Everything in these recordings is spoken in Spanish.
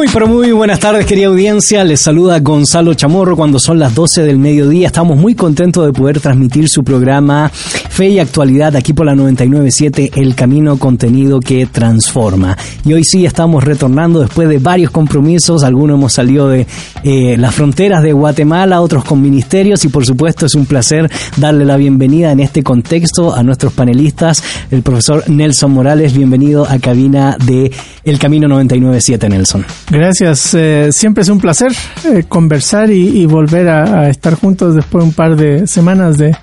Muy pero muy buenas tardes querida audiencia, les saluda Gonzalo Chamorro cuando son las 12 del mediodía, estamos muy contentos de poder transmitir su programa Fe y Actualidad aquí por la 997 El Camino Contenido que Transforma. Y hoy sí estamos retornando después de varios compromisos, algunos hemos salido de eh, las fronteras de Guatemala, otros con ministerios y por supuesto es un placer darle la bienvenida en este contexto a nuestros panelistas, el profesor Nelson Morales, bienvenido a cabina de El Camino 997 Nelson. Gracias, eh, siempre es un placer eh, conversar y, volver a, estar juntos después de un par de semanas de,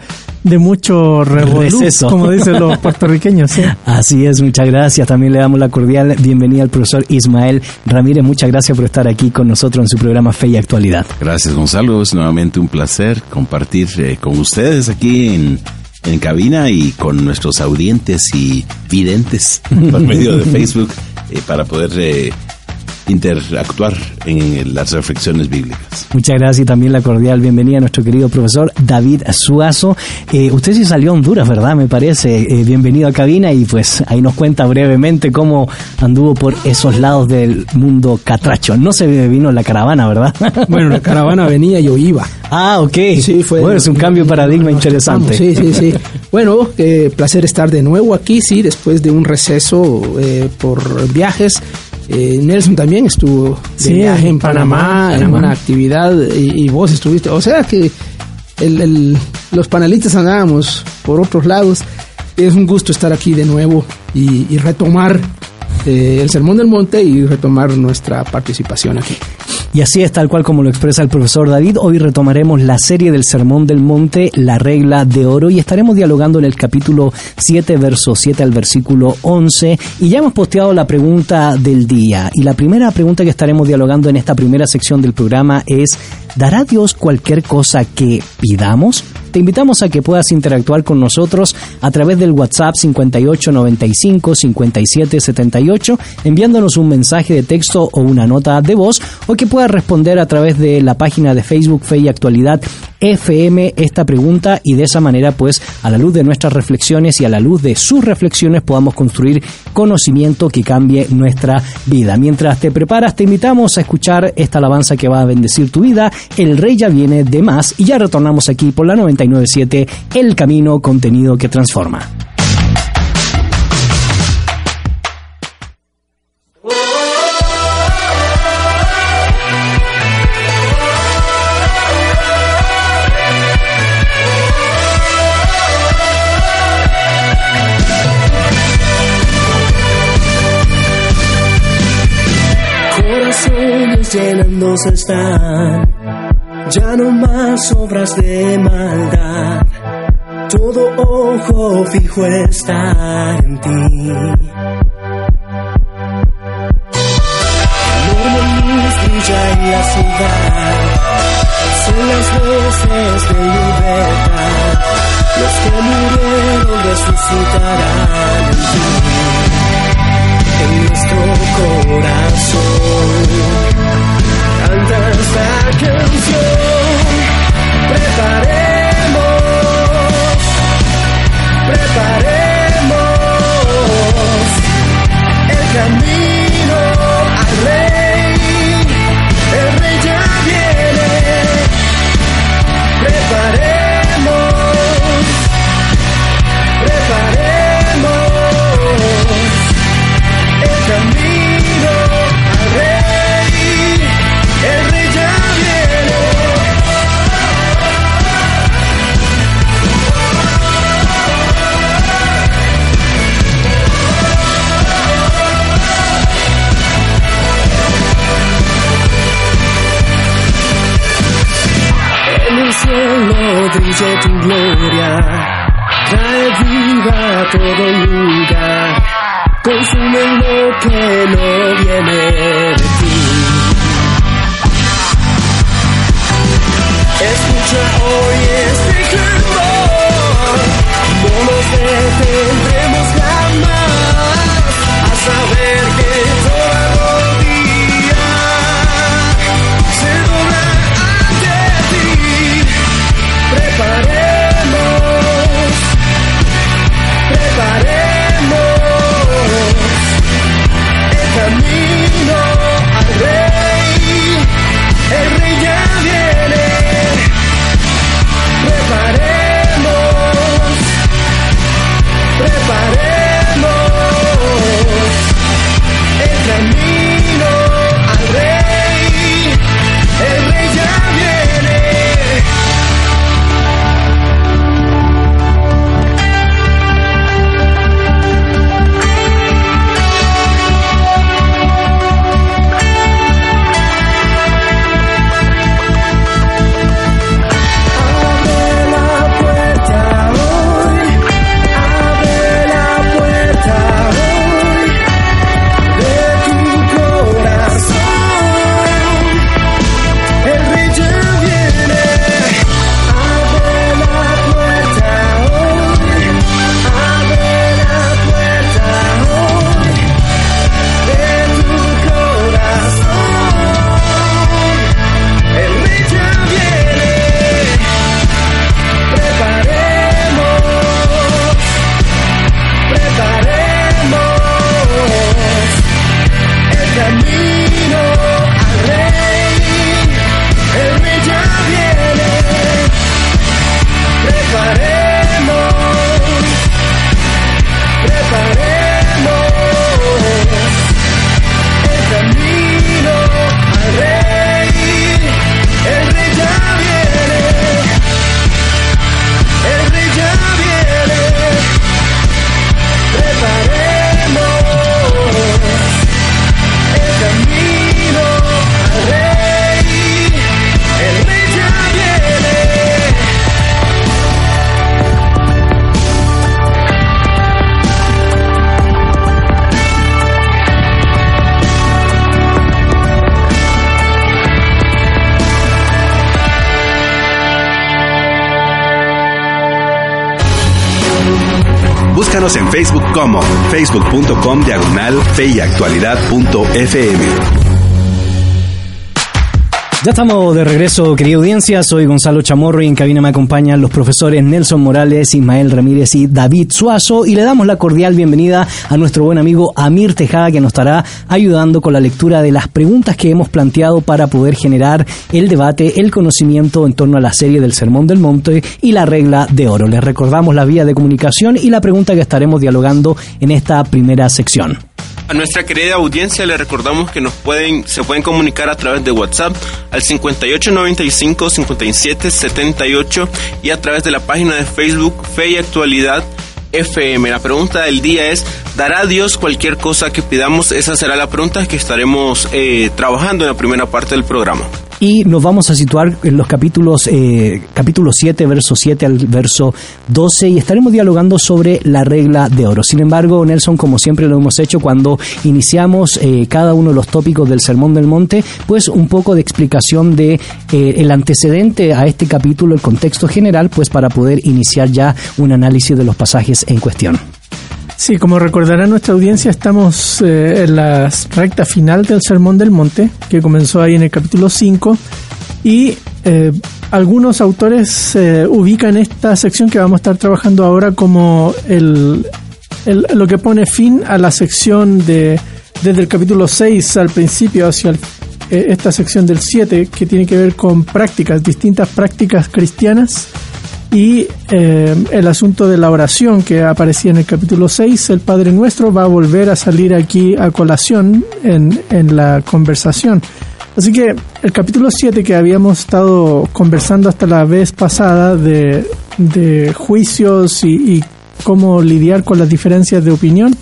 de mucho receso, como dicen los puertorriqueños. Así es, muchas gracias. También le damos la cordial bienvenida al profesor Ismael Ramírez. Muchas gracias por estar aquí con nosotros en su programa Fe y Actualidad. Gracias, Gonzalo. Es nuevamente un placer compartir eh, con ustedes aquí en en cabina y con nuestros audientes y videntes por medio de Facebook para poder interactuar en las reflexiones bíblicas. Muchas gracias y también la cordial bienvenida a nuestro querido profesor David Suazo. Eh, usted sí salió a Honduras, ¿verdad? Me parece. Eh, bienvenido a cabina y pues ahí nos cuenta brevemente cómo anduvo por esos lados del mundo catracho. No se vino la caravana, ¿verdad? Bueno, la caravana venía, yo iba. Ah, ok. Sí, fue. Bueno, es un cambio de paradigma interesante. Sí, sí, sí. Bueno, eh, placer estar de nuevo aquí, sí, después de un receso por viajes eh, Nelson también estuvo de viaje en Panamá, en una actividad y, vos estuviste. O sea que los panelistas andábamos por otros lados. Es un gusto estar aquí de nuevo y, retomar eh, el Sermón del Monte y retomar nuestra participación aquí. Y así es tal cual como lo expresa el profesor David. Hoy retomaremos la serie del Sermón del Monte, la regla de oro, y estaremos dialogando en el capítulo 7, verso 7 al versículo 11. Y ya hemos posteado la pregunta del día. Y la primera pregunta que estaremos dialogando en esta primera sección del programa es, ¿dará Dios cualquier cosa que pidamos? Te invitamos a que puedas interactuar con nosotros a través del WhatsApp 5895 5778, enviándonos un mensaje de texto o una nota de voz, o que puedas responder a través de la página de Facebook Fe y Actualidad FM esta pregunta y de esa manera pues a la luz de nuestras reflexiones y a la luz de sus reflexiones podamos construir conocimiento que cambie nuestra vida. Mientras te preparas te invitamos a escuchar esta alabanza que va a bendecir tu vida. El rey ya viene de más y ya retornamos aquí por la 997 El Camino Contenido que Transforma. llenándose están, ya no más obras de maldad, todo ojo fijo está en ti. luz brilla en la ciudad, son las voces de libertad, los que murieron resucitarán en ti, en nuestro corazón canta canción. Preparemos, preparemos el camino gloria. Trae vida a todo lugar. Consume lo que no viene de ti. Escucha hoy este clamor. No nos detendremos jamás a saber actualidad.fm. Ya estamos de regreso, querida audiencia. Soy Gonzalo Chamorro y en cabina me acompañan los profesores Nelson Morales, Ismael Ramírez y David Suazo. Y le damos la cordial bienvenida a nuestro buen amigo Amir Tejada, que nos estará ayudando con la lectura de las preguntas que hemos planteado para poder generar el debate, el conocimiento en torno a la serie del Sermón del Monte y la regla de oro. Les recordamos la vía de comunicación y la pregunta que estaremos dialogando en esta primera sección. A nuestra querida audiencia le recordamos que nos pueden, se pueden comunicar a través de WhatsApp al 5895 57 78 y a través de la página de Facebook Fe y Actualidad FM. La pregunta del día es, ¿dará Dios cualquier cosa que pidamos? Esa será la pregunta que estaremos eh, trabajando en la primera parte del programa. Y nos vamos a situar en los capítulos eh, capítulo 7, verso 7 al verso 12 y estaremos dialogando sobre la regla de oro. Sin embargo, Nelson, como siempre lo hemos hecho cuando iniciamos eh, cada uno de los tópicos del Sermón del Monte, pues un poco de explicación de eh, el antecedente a este capítulo, el contexto general, pues para poder iniciar ya un análisis de los pasajes en cuestión. Sí, como recordará nuestra audiencia, estamos eh, en la recta final del Sermón del Monte, que comenzó ahí en el capítulo 5, y eh, algunos autores eh, ubican esta sección que vamos a estar trabajando ahora como el, lo que pone fin a la sección de desde el capítulo 6 al principio hacia esta sección del 7, que tiene que ver con prácticas, distintas prácticas cristianas y eh, el asunto de la oración que aparecía en el capítulo 6, el Padre Nuestro va a volver a salir aquí a colación en, en la conversación. Así que el capítulo 7 que habíamos estado conversando hasta la vez pasada de, de juicios y, cómo lidiar con las diferencias de opinión,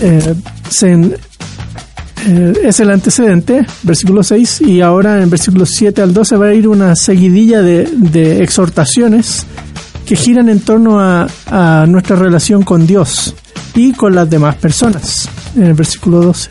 eh, se es el antecedente, versículo 6, y ahora en versículos 7 al 12 va a ir una seguidilla de, de exhortaciones que giran en torno a, a nuestra relación con Dios y con las demás personas, en el versículo 12.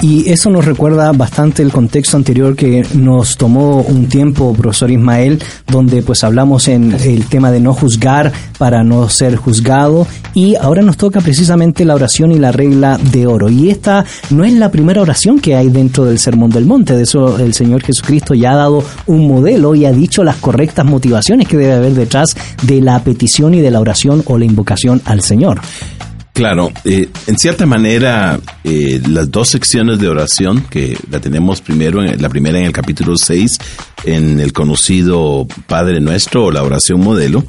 Y eso nos recuerda bastante el contexto anterior que nos tomó un tiempo, profesor Ismael, donde pues hablamos en el tema de no juzgar para no ser juzgado y ahora nos toca precisamente la oración y la regla de oro. Y esta no es la primera oración que hay dentro del Sermón del Monte, de eso el Señor Jesucristo ya ha dado un modelo y ha dicho las correctas motivaciones que debe haber detrás de la petición y de la oración o la invocación al Señor. Claro, eh, en cierta manera, eh, las dos secciones de oración, que la tenemos primero, en, la primera en el capítulo 6, en el conocido Padre Nuestro o la oración modelo,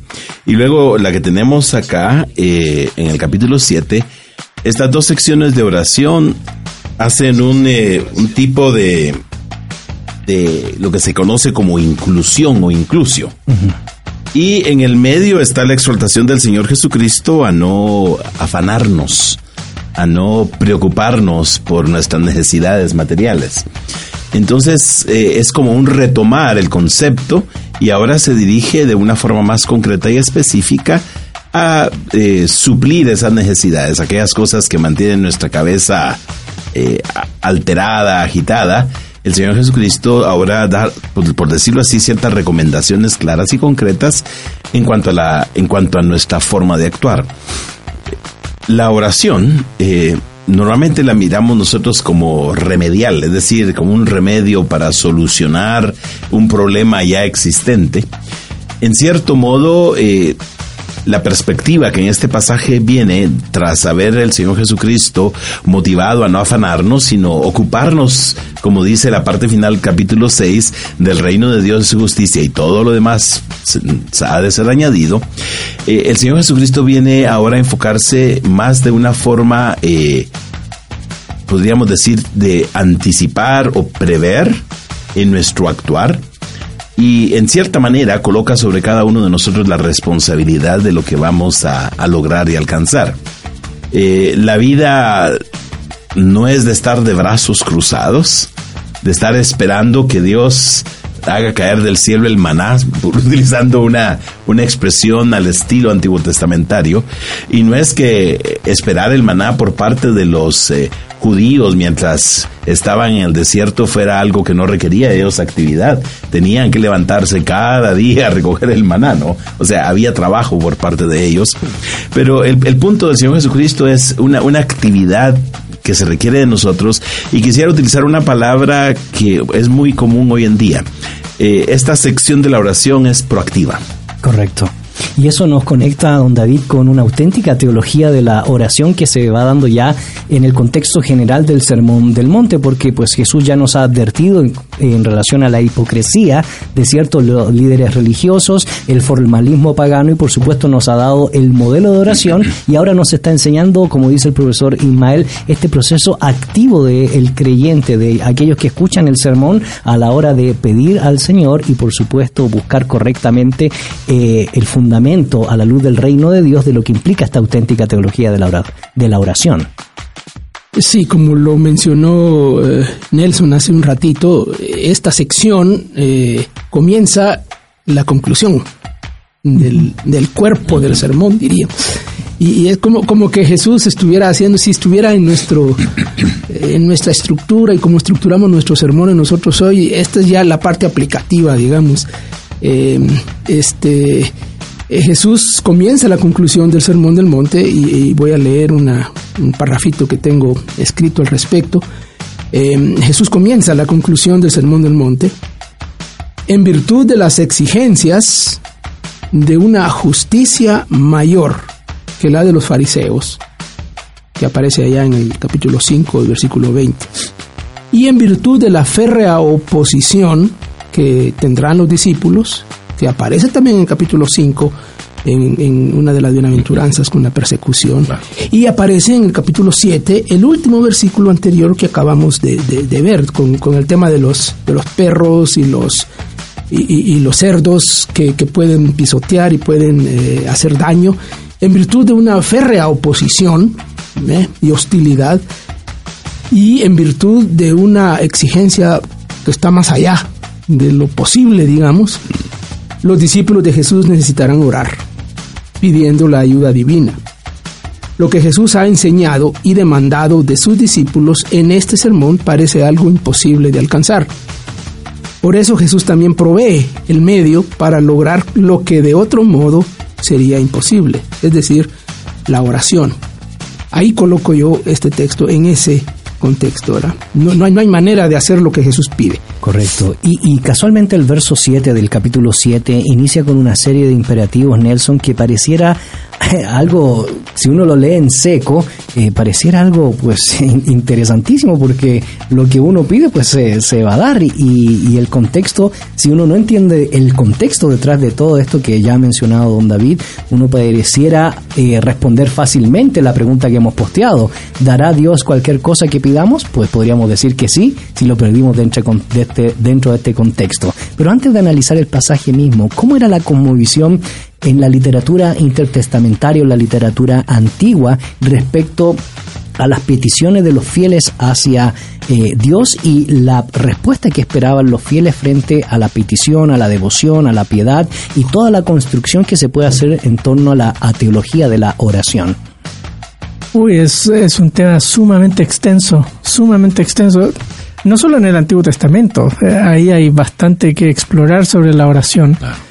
y luego la que tenemos acá eh, en el capítulo 7, estas dos secciones de oración hacen un, eh, un tipo de, de lo que se conoce como inclusión o inclusio. Y en el medio está la exhortación del Señor Jesucristo a no afanarnos, a no preocuparnos por nuestras necesidades materiales. Entonces eh, es como un retomar el concepto y ahora se dirige de una forma más concreta y específica a eh, suplir esas necesidades, aquellas cosas que mantienen nuestra cabeza eh, alterada, agitada el Señor Jesucristo ahora da, por, decirlo así, ciertas recomendaciones claras y concretas en cuanto a, la, en cuanto a nuestra forma de actuar. La oración eh, normalmente la miramos nosotros como remedial, es decir, como un remedio para solucionar un problema ya existente. En cierto modo, eh, la perspectiva que en este pasaje viene tras haber el Señor Jesucristo motivado a no afanarnos, sino ocuparnos, como dice la parte final capítulo 6, del reino de Dios y su justicia y todo lo demás ha de ser añadido, eh, el Señor Jesucristo viene ahora a enfocarse más de una forma, eh, podríamos decir, de anticipar o prever en nuestro actuar y en cierta manera coloca sobre cada uno de nosotros la responsabilidad de lo que vamos a, lograr y alcanzar. Eh, la vida no es de estar de brazos cruzados, de estar esperando que Dios haga caer del cielo el maná, utilizando una, una expresión al estilo antiguo testamentario, y no es que esperar el maná por parte de los eh, judíos mientras estaban en el desierto fuera algo que no requería de ellos actividad. Tenían que levantarse cada día a recoger el maná, ¿no? O sea, había trabajo por parte de ellos. Pero el, el punto del Señor Jesucristo es una, una actividad que se requiere de nosotros y quisiera utilizar una palabra que es muy común hoy en día. Eh, esta sección de la oración es proactiva. Correcto. Y eso nos conecta, don David, con una auténtica teología de la oración que se va dando ya en el contexto general del Sermón del Monte, porque pues Jesús ya nos ha advertido en, relación a la hipocresía de ciertos líderes religiosos, el formalismo pagano y por supuesto nos ha dado el modelo de oración y ahora nos está enseñando, como dice el profesor Ismael, este proceso activo del creyente, de aquellos que escuchan el sermón a la hora de pedir al Señor y por supuesto buscar correctamente eh, el fundamento a la luz del reino de Dios de lo que implica esta auténtica teología de la, oración. Sí, como lo mencionó eh, Nelson hace un ratito, esta sección eh, comienza la conclusión del, cuerpo del sermón, diríamos. Y, es como, como que Jesús estuviera haciendo, si estuviera en, nuestro, en nuestra estructura y como estructuramos nuestro sermón en nosotros hoy, esta es ya la parte aplicativa, digamos. Eh, este Jesús comienza la conclusión del Sermón del Monte y, voy a leer un parrafito que tengo escrito al respecto. Eh, Jesús comienza la conclusión del Sermón del Monte en virtud de las exigencias de una justicia mayor que la de los fariseos, que aparece allá en el capítulo 5, versículo 20, y en virtud de la férrea oposición que tendrán los discípulos que aparece también en el capítulo 5, en, en, una de las bienaventuranzas con la persecución. Claro. Y aparece en el capítulo 7, el último versículo anterior que acabamos de, de, de ver, con, con, el tema de los, de los perros y los, y, los cerdos que, que, pueden pisotear y pueden eh, hacer daño, en virtud de una férrea oposición ¿eh? y hostilidad. Y en virtud de una exigencia que está más allá de lo posible, digamos, los discípulos de Jesús necesitarán orar, pidiendo la ayuda divina. Lo que Jesús ha enseñado y demandado de sus discípulos en este sermón parece algo imposible de alcanzar. Por eso Jesús también provee el medio para lograr lo que de otro modo sería imposible, es decir, la oración. Ahí coloco yo este texto en ese contexto, no hay manera de hacer lo que Jesús pide. Correcto. Y, y, casualmente el verso 7 del capítulo 7 inicia con una serie de imperativos, Nelson, que pareciera algo, si uno lo lee en seco, eh, pareciera algo pues interesantísimo porque lo que uno pide pues se, se va a dar y, y, el contexto, si uno no entiende el contexto detrás de todo esto que ya ha mencionado don David, uno pareciera eh, responder fácilmente la pregunta que hemos posteado. ¿Dará Dios cualquier cosa que pidamos? Pues podríamos decir que sí, si lo perdimos dentro de este, dentro de este contexto. Pero antes de analizar el pasaje mismo, ¿cómo era la conmovisión en la literatura intertestamentaria o la literatura antigua respecto a las peticiones de los fieles hacia eh, Dios y la respuesta que esperaban los fieles frente a la petición, a la devoción, a la piedad y toda la construcción que se puede hacer en torno a la a teología de la oración. Uy, es, es un tema sumamente extenso, sumamente extenso. No solo en el Antiguo Testamento, eh, ahí hay bastante que explorar sobre la oración. Claro.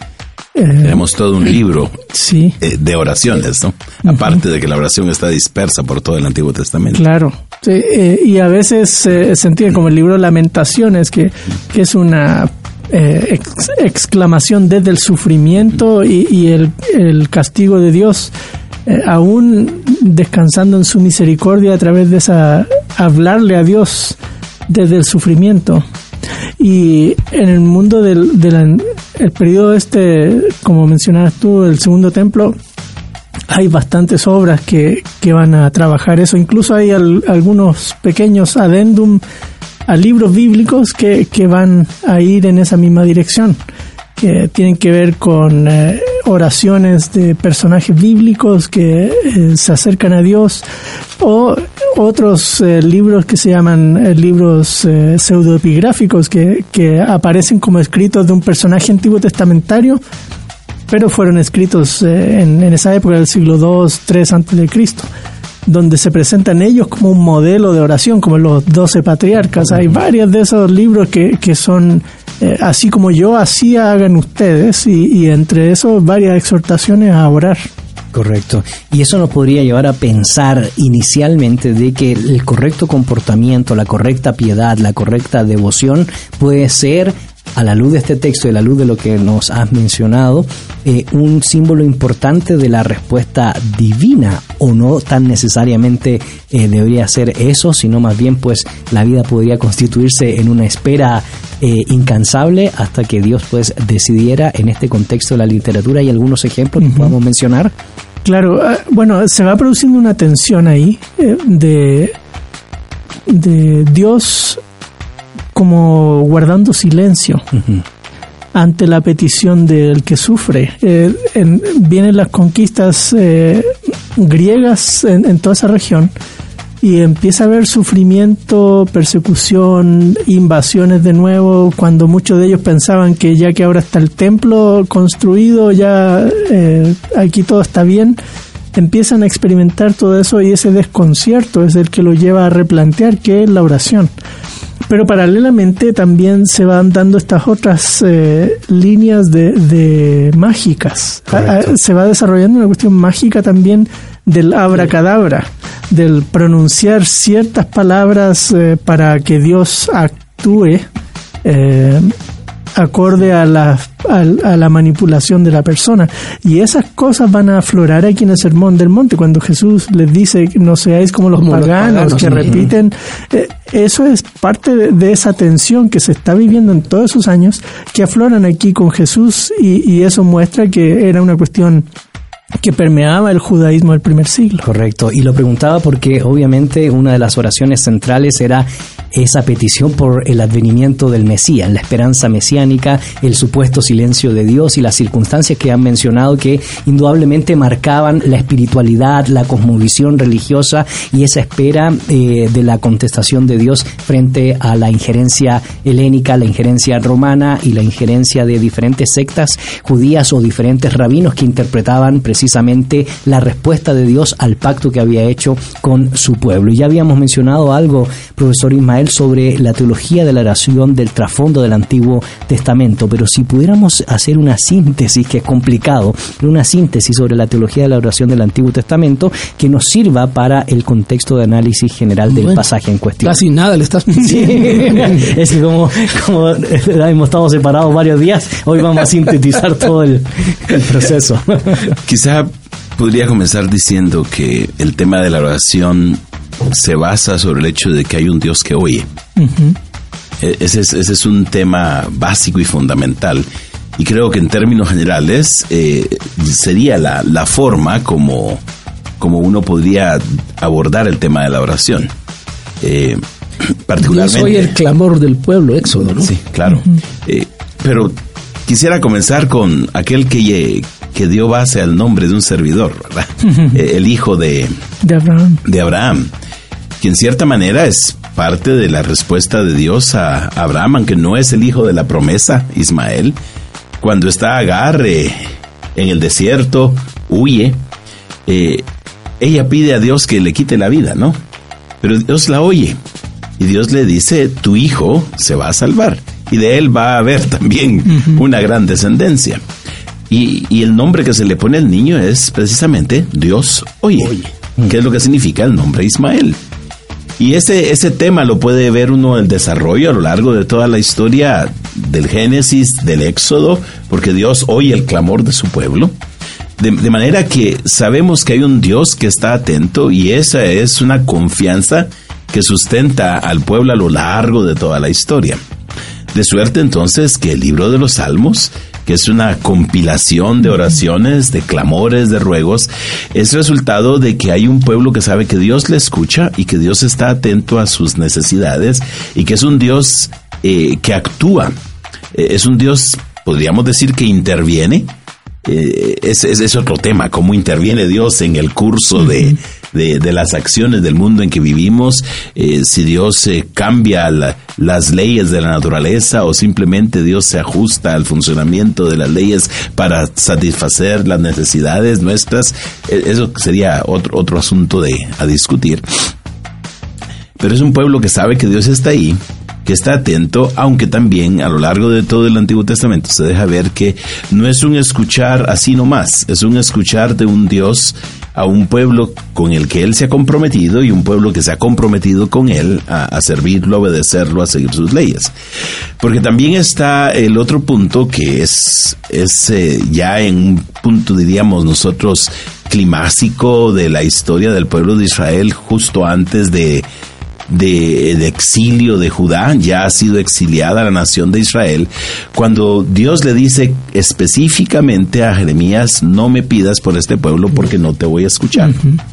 Tenemos todo un libro sí. eh, de oraciones, ¿no? Aparte de que la oración está dispersa por todo el Antiguo Testamento. Claro. Sí, eh, y a veces eh, se entiende como el libro Lamentaciones, que, que es una eh, ex, exclamación desde el sufrimiento y, y el, el, castigo de Dios, aún descansando en su misericordia a través de esa hablarle a Dios desde el sufrimiento. Y en el mundo del, del el periodo este, como mencionabas tú, el segundo templo, hay bastantes obras que, que van a trabajar eso. Incluso hay al, algunos pequeños adendum a libros bíblicos que, que van a ir en esa misma dirección, que tienen que ver con eh, oraciones de personajes bíblicos que eh, se acercan a Dios o otros eh, libros que se llaman eh, libros eh, pseudoepigráficos que, que aparecen como escritos de un personaje antiguo testamentario pero fueron escritos en, en, esa época del siglo II, III antes de Cristo donde se presentan ellos como un modelo de oración, como los doce patriarcas. Hay varios de esos libros que, que son eh, así como yo, así hagan ustedes, y, y entre esos varias exhortaciones a orar. Correcto. Y eso nos podría llevar a pensar inicialmente de que el correcto comportamiento, la correcta piedad, la correcta devoción puede ser a la luz de este texto y a la luz de lo que nos has mencionado, eh, un símbolo importante de la respuesta divina, o no tan necesariamente eh, debería ser eso, sino más bien pues la vida podría constituirse en una espera eh, incansable hasta que Dios pues decidiera en este contexto de la literatura. ¿Hay algunos ejemplos que uh -huh. podamos mencionar? Claro, bueno, se va produciendo una tensión ahí de, de Dios como guardando silencio uh -huh. ante la petición del que sufre. Eh, en, vienen las conquistas eh, griegas en, en, toda esa región y empieza a haber sufrimiento, persecución, invasiones de nuevo, cuando muchos de ellos pensaban que ya que ahora está el templo construido, ya eh, aquí todo está bien, empiezan a experimentar todo eso y ese desconcierto es el que lo lleva a replantear qué es la oración pero paralelamente también se van dando estas otras eh, líneas de, de mágicas. Correcto. Se va desarrollando una cuestión mágica también del abracadabra, del pronunciar ciertas palabras eh, para que Dios actúe eh, acorde a la, a, a, la manipulación de la persona. Y esas cosas van a aflorar aquí en el Sermón del Monte, cuando Jesús les dice, no seáis como los, como paganos, los paganos, que repiten. Eh, eso es parte de, de, esa tensión que se está viviendo en todos esos años, que afloran aquí con Jesús y, y eso muestra que era una cuestión que permeaba el judaísmo del primer siglo. Correcto, y lo preguntaba porque obviamente una de las oraciones centrales era esa petición por el advenimiento del Mesías, la esperanza mesiánica, el supuesto silencio de Dios y las circunstancias que han mencionado que indudablemente marcaban la espiritualidad, la cosmovisión religiosa y esa espera eh, de la contestación de Dios frente a la injerencia helénica, la injerencia romana y la injerencia de diferentes sectas judías o diferentes rabinos que interpretaban precisamente la respuesta de Dios al pacto que había hecho con su pueblo. Y ya habíamos mencionado algo, profesor Ismael, sobre la teología de la oración del trasfondo del Antiguo Testamento, pero si pudiéramos hacer una síntesis, que es complicado, una síntesis sobre la teología de la oración del Antiguo Testamento que nos sirva para el contexto de análisis general del Bueno, pasaje en cuestión. Casi nada le estás Sí. es que como, como hemos estado separados varios días, hoy vamos a sintetizar todo el, el proceso. Quizá podría comenzar diciendo que el tema de la oración se basa sobre el hecho de que hay un Dios que oye. E- Ese es, ese es un tema básico y fundamental. Y creo que en términos generales eh, sería la, la forma como, como uno podría abordar el tema de la oración. Eh, particularmente. oye el clamor del pueblo, Éxodo, ¿no? Sí, claro. Eh, pero quisiera comenzar con aquel que, que dio base al nombre de un servidor, ¿verdad? Eh, el hijo de, De Abraham. de Abraham, que en cierta manera es parte de la respuesta de Dios a Abraham, aunque no es el hijo de la promesa, Ismael. Cuando está Agar eh, en el desierto, huye, eh, ella pide a Dios que le quite la vida, ¿no? Pero Dios la oye y Dios le dice, tu hijo se va a salvar y de él va a haber también una gran descendencia. Y, y el nombre que se le pone al niño es precisamente Dios oye, que es lo que significa el nombre Ismael. Y ese, ese tema lo puede ver uno el desarrollo a lo largo de toda la historia del Génesis, del Éxodo, porque Dios oye el clamor de su pueblo. De, de manera que sabemos que hay un Dios que está atento y esa es una confianza que sustenta al pueblo a lo largo de toda la historia. De suerte entonces que el libro de los Salmos, que es una compilación de oraciones, de clamores, de ruegos, es resultado de que hay un pueblo que sabe que Dios le escucha y que Dios está atento a sus necesidades y que es un Dios eh, que actúa. Eh, es un Dios, podríamos decir, que interviene. Eh, es, otro tema, cómo interviene Dios en el curso de, de, de las acciones del mundo en que vivimos, eh, si Dios eh, cambia la- las leyes de la naturaleza o simplemente Dios se ajusta al funcionamiento de las leyes para satisfacer las necesidades nuestras, eh, eso sería otro, otro asunto de, a discutir. Pero es un pueblo que sabe que Dios está ahí, que está atento, aunque también a lo largo de todo el Antiguo Testamento se deja ver que no es un escuchar así nomás, es un escuchar de un Dios a un pueblo con el que Él se ha comprometido y un pueblo que se ha comprometido con Él a, servirlo, a obedecerlo, a seguir sus leyes. Porque también está el otro punto que es, es eh, ya en un punto, diríamos nosotros, climático de la historia del pueblo de Israel justo antes de, de, de exilio de Judá, ya ha sido exiliada la nación de Israel, cuando Dios le dice específicamente a Jeremías, no me pidas por este pueblo porque no te voy a escuchar.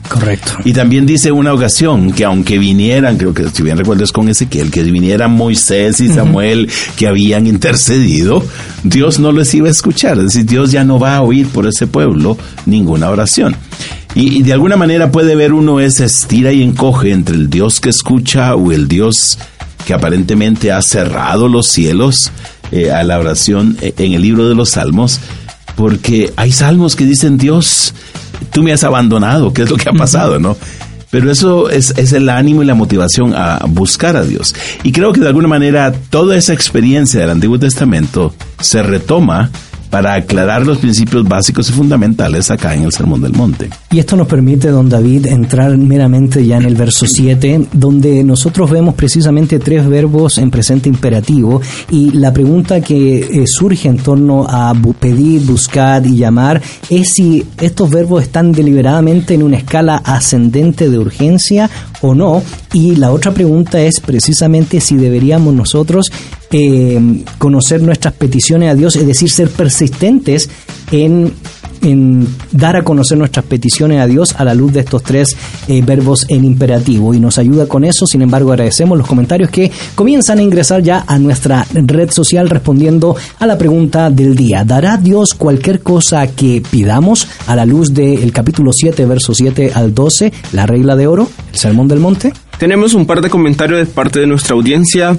Correcto. Y también dice en una ocasión que aunque vinieran, creo que si bien recuerdo es con Ezequiel, que vinieran Moisés y Samuel que habían intercedido, Dios no les iba a escuchar. Es decir, Dios ya no va a oír por ese pueblo ninguna oración. Y, y de alguna manera puede ver uno ese estira y encoge entre el Dios que escucha o el Dios que aparentemente ha cerrado los cielos eh, a la oración eh, en el libro de los Salmos, porque hay salmos que dicen Dios, tú me has abandonado, ¿qué es lo que ha pasado, no? Pero eso es, es el ánimo y la motivación a buscar a Dios. Y creo que de alguna manera toda esa experiencia del Antiguo Testamento se retoma para aclarar los principios básicos y fundamentales acá en el Sermón del Monte. Y esto nos permite, don David, entrar meramente ya en el verso 7, donde nosotros vemos precisamente tres verbos en presente imperativo y la pregunta que eh, surge en torno a pedir, buscar y llamar es si estos verbos están deliberadamente en una escala ascendente de urgencia o no. Y la otra pregunta es precisamente si deberíamos nosotros eh, conocer nuestras peticiones a Dios, es decir, ser persistentes en en dar a conocer nuestras peticiones a Dios a la luz de estos tres eh, verbos en imperativo y nos ayuda con eso. Sin embargo, agradecemos los comentarios que comienzan a ingresar ya a nuestra red social respondiendo a la pregunta del día. ¿Dará Dios cualquier cosa que pidamos a la luz del capítulo 7, verso 7 al 12, la regla de oro, el sermón del monte? Tenemos un par de comentarios de parte de nuestra audiencia.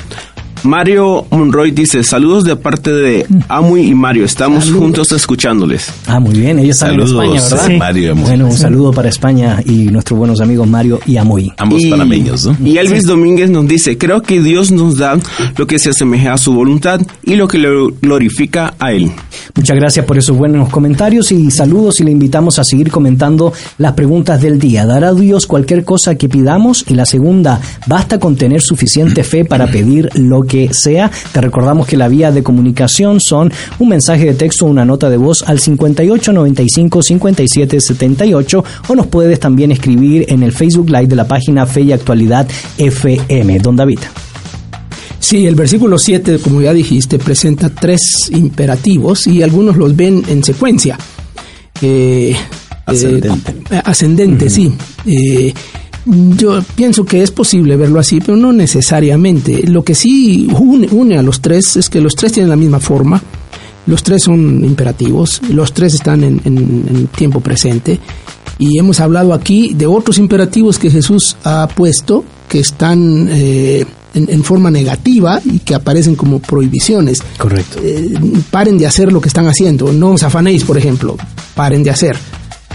Mario Monroy dice, saludos de parte de Amui y Mario, estamos juntos escuchándoles. Ah, muy bien, ellos están en España, ¿verdad? sí. Mario y. Bueno, un saludo para España y nuestros buenos amigos Mario y Amuy. Ambos Y- panameños, ¿no? Y Elvis Domínguez nos dice, creo que Dios nos da lo que se asemeja a su voluntad y lo que le glorifica a Él. Muchas gracias por esos buenos comentarios y saludos y le invitamos a seguir comentando las preguntas del día. ¿Dará Dios cualquier cosa que pidamos? Y la segunda, ¿basta con tener suficiente fe para pedir lo que sea? Te recordamos que la vía de comunicación son un mensaje de texto o una nota de voz al 58 95 57 78 o nos puedes también escribir en el Facebook Live de la página Fe y Actualidad FM. Don David. Sí, el versículo 7, como ya dijiste, presenta tres imperativos y algunos los ven en secuencia. Eh, Ascendente. eh, ascendente, sí. Eh, yo pienso que es posible verlo así, pero no necesariamente. Lo que sí une, une a los tres es que los tres tienen la misma forma, los tres son imperativos, los tres están en, en- en tiempo presente y hemos hablado aquí de otros imperativos que Jesús ha puesto que están eh, en, en forma negativa y que aparecen como prohibiciones. Correcto. Eh, paren de hacer lo que están haciendo, no os afanéis, por ejemplo, paren de hacer.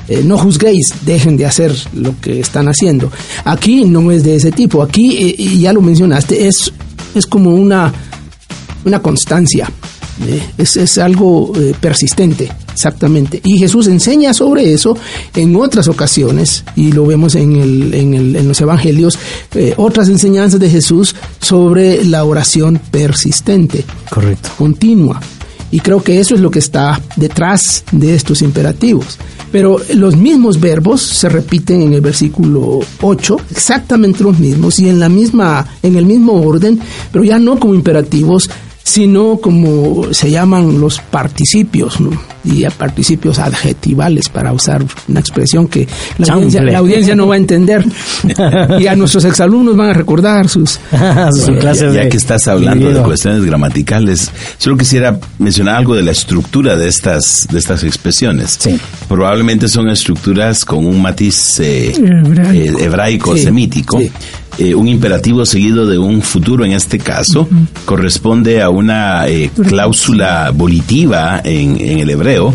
Eh, no juzguéis, dejen de hacer lo que están haciendo. Aquí no es de ese tipo, aquí, eh, y ya lo mencionaste, es, es como una, una constancia, eh, es, es algo persistente, exactamente. Y Jesús enseña sobre eso en otras ocasiones, y lo vemos en, el, en, el- en los evangelios, otras enseñanzas de Jesús sobre la oración persistente Correcto. continua. Y creo que eso es lo que está detrás de estos imperativos. Pero los mismos verbos se repiten en el versículo 8, exactamente los mismos y en la misma en el mismo orden, pero ya no como imperativos, sino como se llaman los participios, ¿no? y a participios adjetivales para usar una expresión que la audiencia, Chample. la audiencia no va a entender y a nuestros exalumnos van a recordar sus Su clase Ya, ya que estás hablando de cuestiones gramaticales, solo quisiera mencionar algo de la estructura de estas, de estas expresiones. Sí. Probablemente son estructuras con un matiz eh, Hebraico. eh, hebraico Sí, semítico. sí. Eh, un imperativo seguido de un futuro en este caso corresponde a una eh, cláusula volitiva en, en el hebreo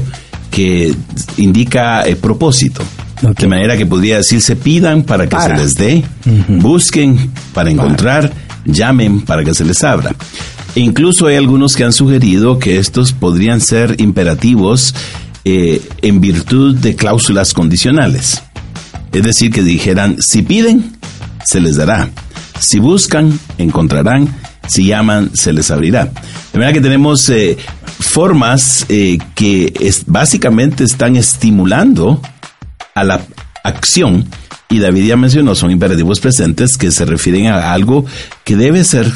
que indica eh, propósito. De manera que podría decirse pidan para que Para. se les dé, busquen para encontrar, llamen para que se les abra. E incluso hay algunos que han sugerido que estos podrían ser imperativos eh, en virtud de cláusulas condicionales. Es decir, que dijeran, si piden, se les dará. Si buscan, encontrarán. Si llaman, se les abrirá. De manera que tenemos eh, formas eh, que es- básicamente están estimulando a la acción. Y David ya mencionó, son imperativos presentes que se refieren a algo que debe ser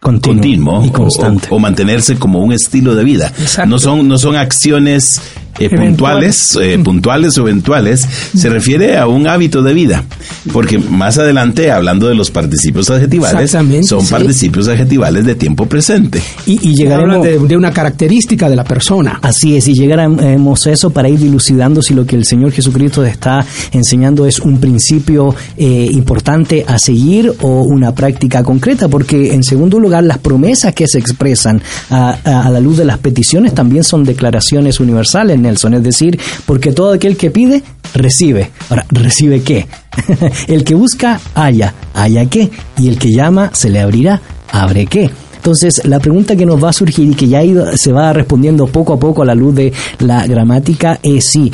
Continuo continuo, y constante. O, o mantenerse como un estilo de vida. Exacto. No son, no son acciones eh, puntuales, eh, puntuales o eventuales, se refiere a un hábito de vida. Porque más adelante, hablando de los participios adjetivales, son sí. participios adjetivales de tiempo presente. Y, llegaremos... de, de una característica de la persona. Así es, y llegaremos a eso para ir dilucidando si lo que el Señor Jesucristo está enseñando es un principio eh, importante a seguir o una práctica concreta, porque en segundo lugar las promesas que se expresan a, a- a la luz de las peticiones también son declaraciones universales, Nelson, es decir, porque todo aquel que pide, recibe. Ahora, ¿recibe qué? el que busca, halla, halla qué, y el que llama, se le abrirá, abre qué. Entonces, la pregunta que nos va a surgir y que ya se va respondiendo poco a poco a la luz de la gramática es si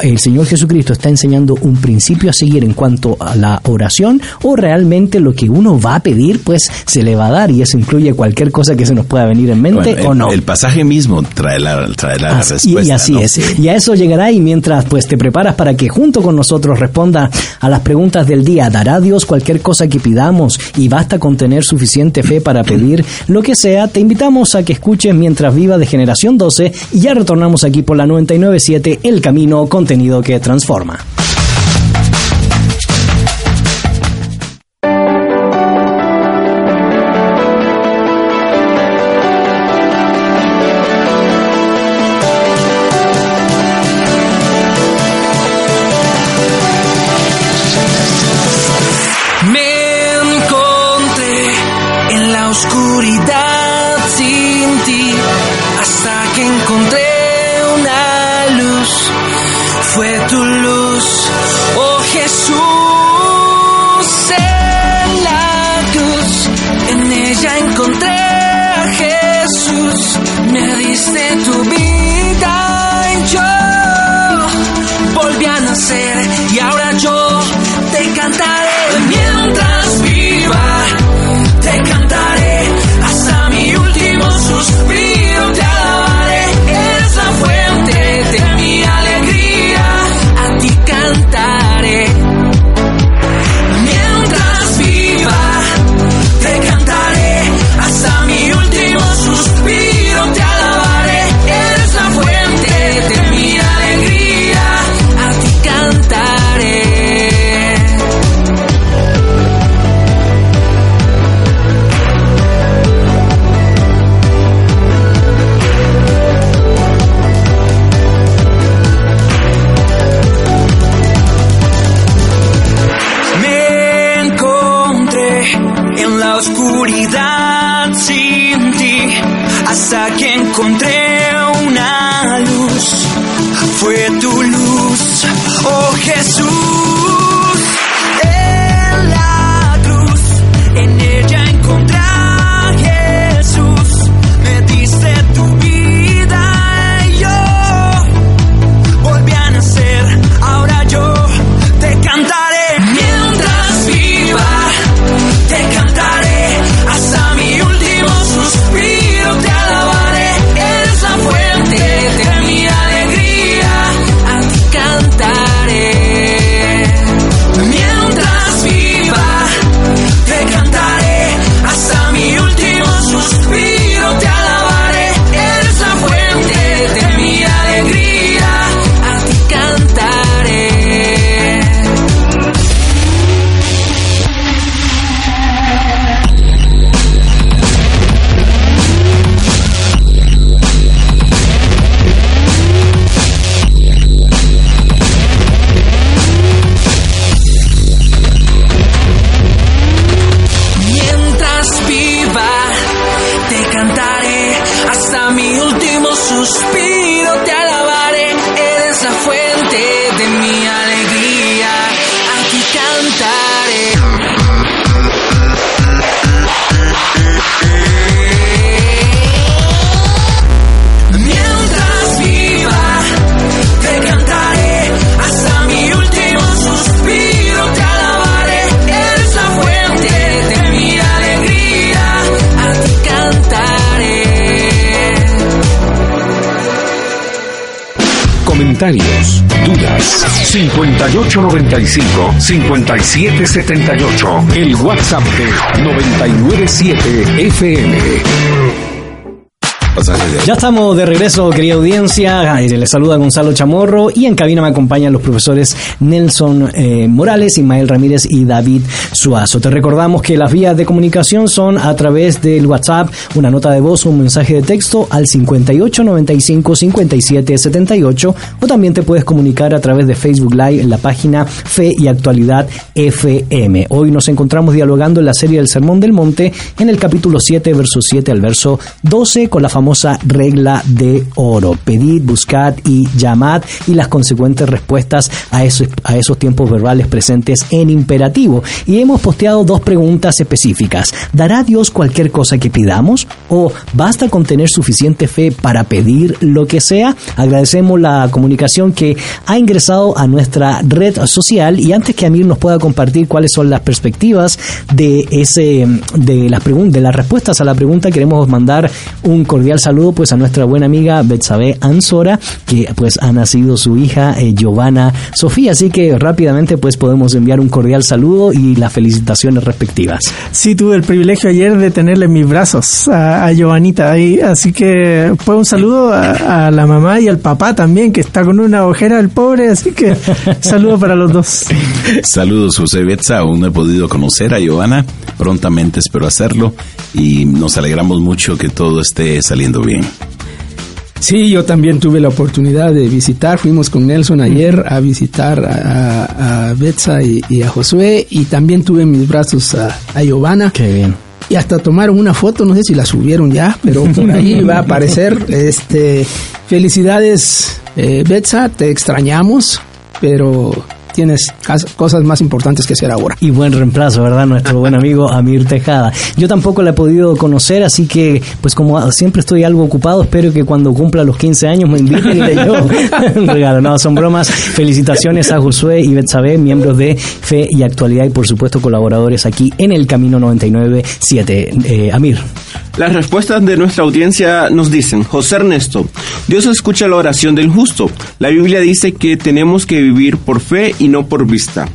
el Señor Jesucristo está enseñando un principio a seguir en cuanto a la oración o realmente lo que uno va a pedir pues se le va a dar y eso incluye cualquier cosa que se nos pueda venir en mente Bueno, o no. el pasaje mismo trae la, trae la Así- respuesta. y así ¿no? es. Y a eso llegará y mientras pues te preparas para que junto con nosotros responda a las preguntas del día, dará Dios cualquier cosa que pidamos y basta con tener suficiente fe para pedir lo que sea, te invitamos a que escuches mientras viva de generación 12 y ya retornamos aquí por la 997 El Camino, contenido que transforma. 5895-5778. El WhatsApp de 997 FM. Ya estamos de regreso, querida audiencia. Les saluda Gonzalo Chamorro y en cabina me acompañan los profesores Nelson eh, Morales, Ismael Ramírez y David Suazo. Te recordamos que las vías de comunicación son a través del WhatsApp, una nota de voz un mensaje de texto al 5895 5778 o también te puedes comunicar a través de Facebook Live en la página Fe y Actualidad FM. Hoy nos encontramos dialogando en la serie del Sermón del Monte en el capítulo 7, verso 7 al verso 12 con la famosa famosa regla de oro. Pedid, buscad y llamad y las consecuentes respuestas a esos, a esos tiempos verbales presentes en imperativo. Y hemos posteado dos preguntas específicas. ¿Dará Dios cualquier cosa que pidamos? ¿O basta con tener suficiente fe para pedir lo que sea? Agradecemos la comunicación que ha ingresado a nuestra red social y antes que Amir nos pueda compartir cuáles son las perspectivas de ese de las preguntas de las respuestas a la pregunta queremos mandar un cordial saludo pues a nuestra buena amiga Betsabe Ansora que pues ha nacido su hija eh, Giovanna Sofía así que rápidamente pues podemos enviar un cordial saludo y las felicitaciones respectivas sí tuve el privilegio ayer de tenerle en mis brazos a, a Giovanita ahí así que pues un saludo a, a la mamá y al papá también que está con una ojera el pobre así que saludo para los dos Saludos, José Betza. Aún no he podido conocer a Giovanna. Prontamente espero hacerlo y nos alegramos mucho que todo esté saliendo bien. Sí, yo también tuve la oportunidad de visitar, fuimos con Nelson ayer a visitar a, a Betsa y, y, a Josué y también tuve en mis brazos a, a Giovanna. Qué bien. Y hasta tomaron una foto, no sé si la subieron ya, pero por ahí va a aparecer. Este, felicidades, eh, Betsa, te extrañamos, pero tienes cosas más importantes que hacer ahora. Y buen reemplazo, ¿verdad? Nuestro buen amigo Amir Tejada. Yo tampoco la he podido conocer, así que, pues como siempre estoy algo ocupado, espero que cuando cumpla los 15 años me inviten y yo un regalo. No, son bromas. Felicitaciones a Josué y Betsabe, miembros de Fe y Actualidad y por supuesto colaboradores aquí en el Camino 99.7. Eh, Amir. Las respuestas de nuestra audiencia nos dicen, José Ernesto, Dios escucha la oración del justo. La Biblia dice que tenemos que vivir por fe y no por vista.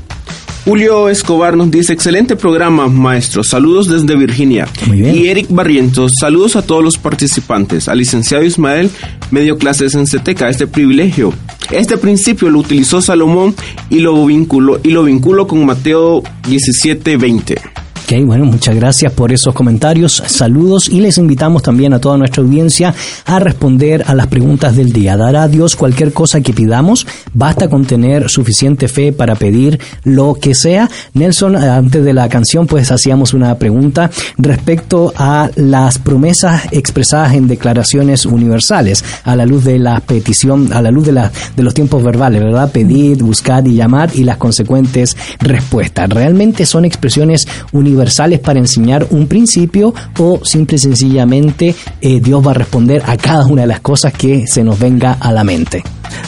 Julio Escobar nos dice, excelente programa, maestro. Saludos desde Virginia. Y Eric Barrientos, saludos a todos los participantes. Al licenciado Ismael, medio clases en CETECA, este privilegio. Este principio lo utilizó Salomón y lo vinculó, y lo vinculó con Mateo 17:20. Ok, bueno, muchas gracias por esos comentarios, saludos y les invitamos también a toda nuestra audiencia a responder a las preguntas del día. ¿Dará a Dios cualquier cosa que pidamos? ¿Basta con tener suficiente fe para pedir lo que sea? Nelson, antes de la canción, pues hacíamos una pregunta respecto a las promesas expresadas en declaraciones universales, a la luz de la petición, a la luz de, la, de los tiempos verbales, ¿verdad? Pedir, buscar y llamar y las consecuentes respuestas. ¿Realmente son expresiones universales? Universales para enseñar un principio o simple y sencillamente eh, Dios va a responder a cada una de las cosas que se nos venga a la mente.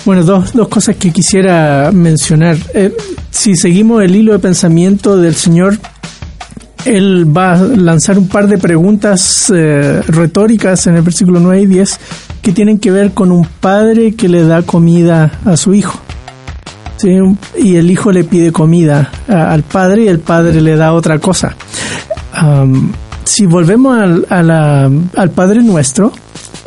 Bueno, dos, dos cosas que quisiera mencionar. Eh, si seguimos el hilo de pensamiento del Señor, Él va a lanzar un par de preguntas eh, retóricas en el versículo 9 y 10 que tienen que ver con un padre que le da comida a su hijo. ¿Sí? y el hijo le pide comida al padre y el padre le da otra cosa. Si volvemos al, al Padre Nuestro,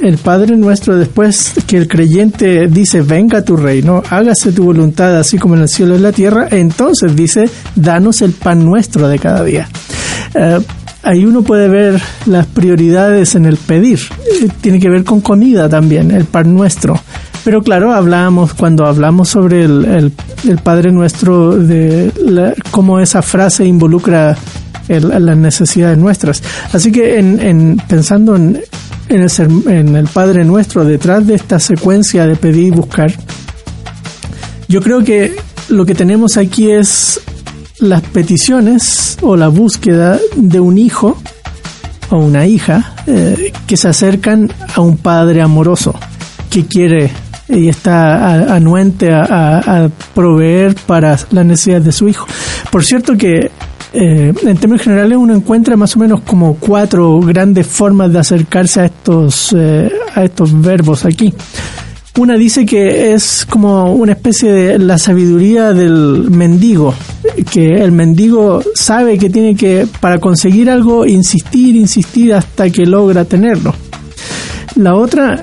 el Padre Nuestro después que el creyente dice, venga tu reino, hágase tu voluntad así como en el cielo y en la tierra, entonces dice, danos el pan nuestro de cada día. Uh, ahí uno puede ver las prioridades en el pedir. Tiene que ver con comida también, el pan nuestro. Pero claro, hablamos, cuando hablamos sobre el, el, Padre Nuestro, de la, cómo esa frase involucra el, las necesidades nuestras. Así que en pensando en, en, el, en el Padre Nuestro, detrás de esta secuencia de pedir y buscar, yo creo que lo que tenemos aquí es las peticiones o la búsqueda de un hijo o una hija eh, que se acercan a un padre amoroso que quiere y está anuente a, a, a, proveer para las necesidades de su hijo. Por cierto que eh, en términos generales uno encuentra más o menos como cuatro grandes formas de acercarse a estos, eh, a estos verbos aquí. Una dice que es como una especie de la sabiduría del mendigo, que el mendigo sabe que tiene que, para conseguir algo, insistir, insistir hasta que logra tenerlo. La otra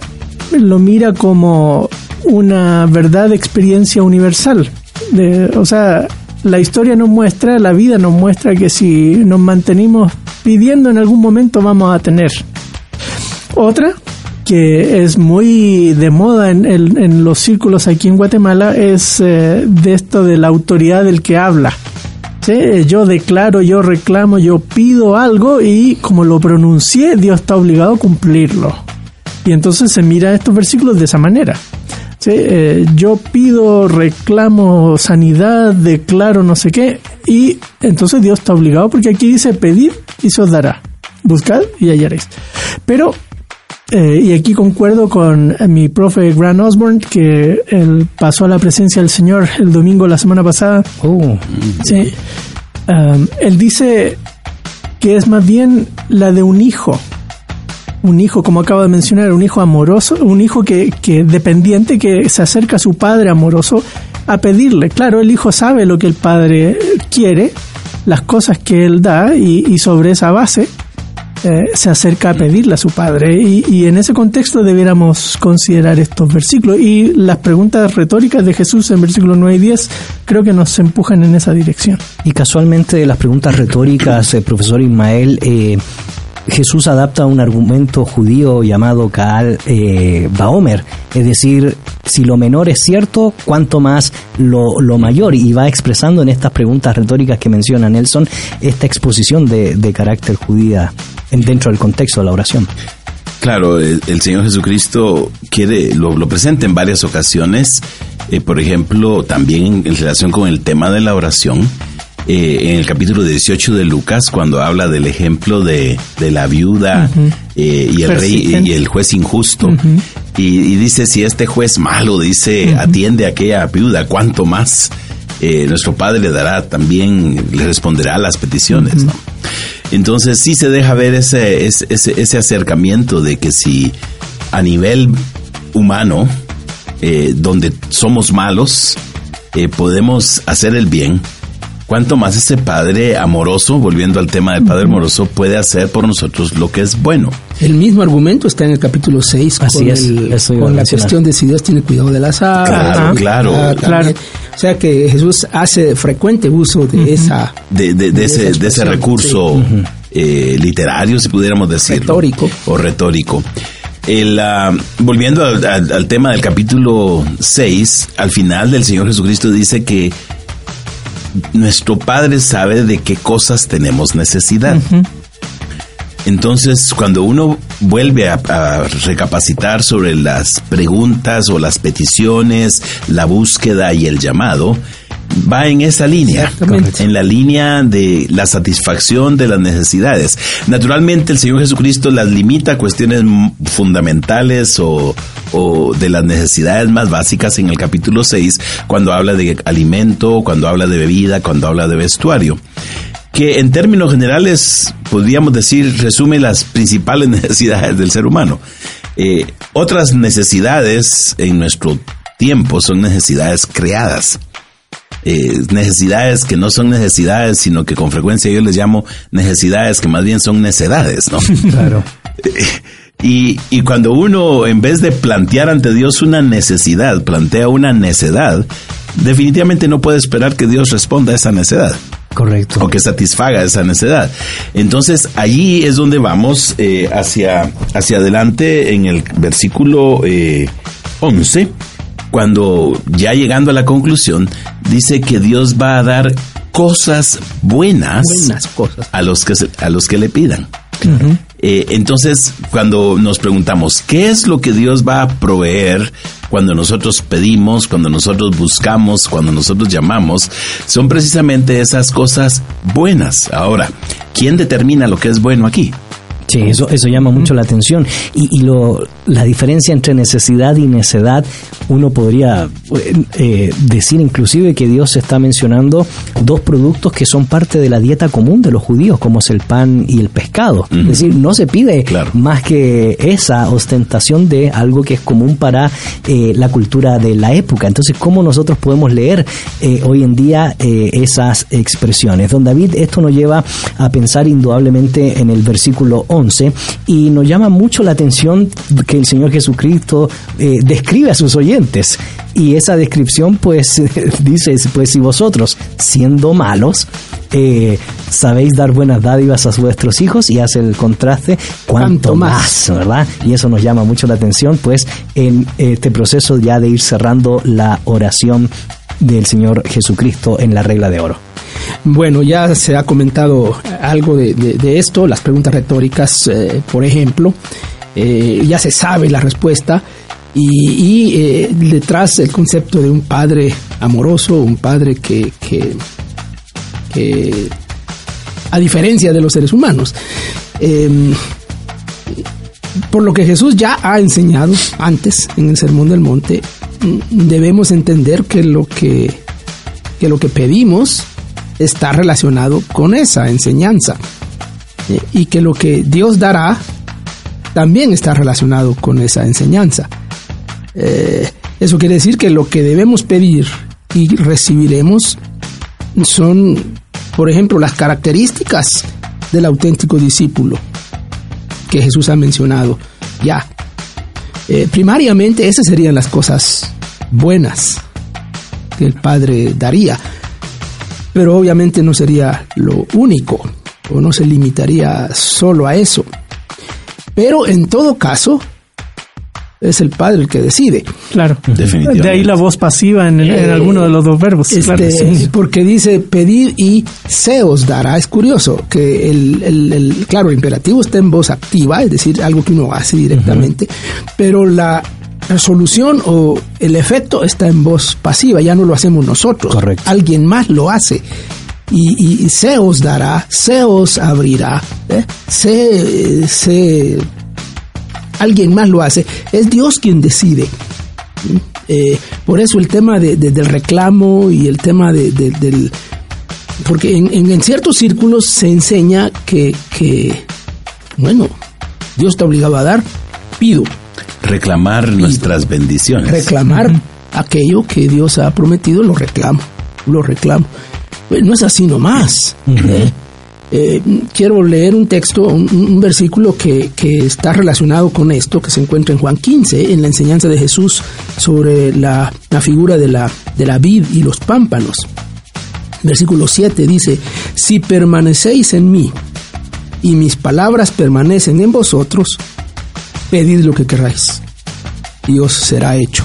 lo mira como una verdad de experiencia universal. De, o sea, la historia nos muestra, la vida nos muestra que si nos mantenemos pidiendo en algún momento vamos a tener. Otra que es muy de moda en, en, en los círculos aquí en Guatemala es eh, de esto de la autoridad del que habla. ¿Sí? Yo declaro, yo reclamo, yo pido algo y como lo pronuncié, Dios está obligado a cumplirlo. Y entonces se mira estos versículos de esa manera. ¿Sí? Eh, yo pido, reclamo sanidad, declaro no sé qué, y entonces Dios está obligado porque aquí dice pedir y se os dará, buscad y hallaréis. Pero, eh, y aquí concuerdo con mi profe Grant Osborne, que él pasó a la presencia del Señor el domingo la semana pasada. Sí. Um, él dice que es más bien la de un hijo un hijo, como acabo de mencionar, un hijo amoroso, un hijo que, que dependiente, que se acerca a su padre amoroso a pedirle. Claro, el hijo sabe lo que el padre quiere, las cosas que él da, y, sobre esa base eh, se acerca a pedirle a su padre. Y, en ese contexto debiéramos considerar estos versículos. Y las preguntas retóricas de Jesús en versículos 9 y 10 creo que nos empujan en esa dirección. Y casualmente las preguntas retóricas, eh, profesor Ismael, eh, Jesús adapta un argumento judío llamado Kaal eh, Baomer, es decir, si lo menor es cierto, cuanto más lo, lo, mayor, y va expresando en estas preguntas retóricas que menciona Nelson esta exposición de, de carácter judía dentro del contexto de la oración. Claro, el, Señor Jesucristo quiere, lo, lo, presenta en varias ocasiones, eh, por ejemplo, también en relación con el tema de la oración, eh, en el capítulo 18 de Lucas, cuando habla del ejemplo de, la viuda eh, y el rey y el juez injusto. y, dice, si este juez malo dice, atiende a aquella viuda, ¿cuánto más? Eh, nuestro Padre le dará también, le responderá a las peticiones. Entonces sí se deja ver ese, ese, ese, acercamiento de que si a nivel humano, donde somos malos, podemos hacer el bien, cuánto más ese Padre amoroso, volviendo al tema del Padre amoroso, puede hacer por nosotros lo que es bueno. El mismo argumento está en el capítulo 6 con, la cuestión de si Dios tiene cuidado de las aves. Claro, claro, claro. O sea que Jesús hace frecuente uso de esa... De, ese, de ese recurso eh, literario, si pudiéramos decirlo. Retórico. O retórico. El, ah, volviendo al, tema del capítulo 6, al final del Señor Jesucristo dice que nuestro Padre sabe de qué cosas tenemos necesidad. Entonces, cuando uno vuelve a, recapacitar sobre las preguntas o las peticiones, la búsqueda y el llamado, va en esa línea, en la línea de la satisfacción de las necesidades. Naturalmente el Señor Jesucristo las limita a cuestiones fundamentales o, o de las necesidades más básicas en el capítulo 6, cuando habla de alimento, cuando habla de bebida, cuando habla de vestuario que en términos generales podríamos decir resume las principales necesidades del ser humano. Eh, otras necesidades en nuestro tiempo son necesidades creadas. Eh, necesidades que no son necesidades, sino que con frecuencia yo les llamo necesidades que más bien son necedades, ¿no? Claro. Y, y, cuando uno, en vez de plantear ante Dios una necesidad, plantea una necedad, definitivamente no puede esperar que Dios responda a esa necedad. Correcto. O que satisfaga esa necedad. Entonces, allí es donde vamos eh, hacia, hacia adelante en el versículo eh, 11 cuando ya llegando a la conclusión, dice que Dios va a dar cosas buenas, cosas. a los que a los que le pidan. Eh, entonces, cuando nos preguntamos qué es lo que Dios va a proveer cuando nosotros pedimos, cuando nosotros buscamos, cuando nosotros llamamos, son precisamente esas cosas buenas. Ahora, ¿quién determina lo que es bueno aquí? Sí, eso, eso llama mucho la atención. Y, y lo, la diferencia entre necesidad y necedad, uno podría eh, eh, decir inclusive que Dios está mencionando dos productos que son parte de la dieta común de los judíos, como es el pan y el pescado. Es decir, no se pide más que esa ostentación de algo que es común para eh, la cultura de la época. Entonces, ¿cómo nosotros podemos leer hoy en día esas expresiones? Don David, esto nos lleva a pensar indudablemente en el versículo 11 y nos llama mucho la atención que el Señor Jesucristo eh, describe a sus oyentes. Y esa descripción pues dice, pues si vosotros, siendo malos, eh, sabéis dar buenas dádivas a vuestros hijos y hace el contraste cuanto más, ¿verdad? Y eso nos llama mucho la atención, pues en este proceso ya de ir cerrando la oración del Señor Jesucristo en la regla de oro. Bueno, ya se ha comentado algo de, esto, las preguntas retóricas, eh, por ejemplo, eh, ya se sabe la respuesta. Y, eh, detrás el concepto de un padre amoroso, un padre que, que, a diferencia de los seres humanos, eh, por lo que Jesús ya ha enseñado antes en el Sermón del Monte, mm, debemos entender que lo que, que lo que pedimos está relacionado con esa enseñanza eh, y que lo que Dios dará también está relacionado con esa enseñanza. Eh, eso quiere decir que lo que debemos pedir y recibiremos son, por ejemplo, las características del auténtico discípulo que Jesús ha mencionado ya. Eh, primariamente esas serían las cosas buenas que el Padre daría, pero obviamente no sería lo único o no se limitaría solo a eso. Pero en todo caso, es el padre el que decide. Claro. Definitivamente. De ahí la voz pasiva en, el- en Eh, alguno de los dos verbos. Este, claro, sí. Porque dice pedir y se os dará. Es curioso que el, el- el- claro, el imperativo está en voz activa, es decir, algo que uno hace directamente, pero la resolución o el efecto está en voz pasiva, ya no lo hacemos nosotros. Correcto. Alguien más lo hace. Y, se os dará, se os abrirá, ¿eh? se, se alguien más lo hace. Es Dios quien decide. Eh, por eso el tema de- de- del reclamo y el tema de- de- del... Porque en, en- en ciertos círculos se enseña que, que, bueno, Dios está obligado a dar, pido, Reclamar nuestras bendiciones. reclamar aquello que Dios ha prometido, lo reclamo, lo reclamo. Pues no es así nomás. ¿eh? Eh, quiero leer un texto, un, un versículo que, que está relacionado con esto, que se encuentra en Juan 15, en la enseñanza de Jesús sobre la, la figura de la, de la vid y los pámpanos. Versículo 7 dice, si permanecéis en mí y mis palabras permanecen en vosotros, pedid lo que queráis y os será hecho.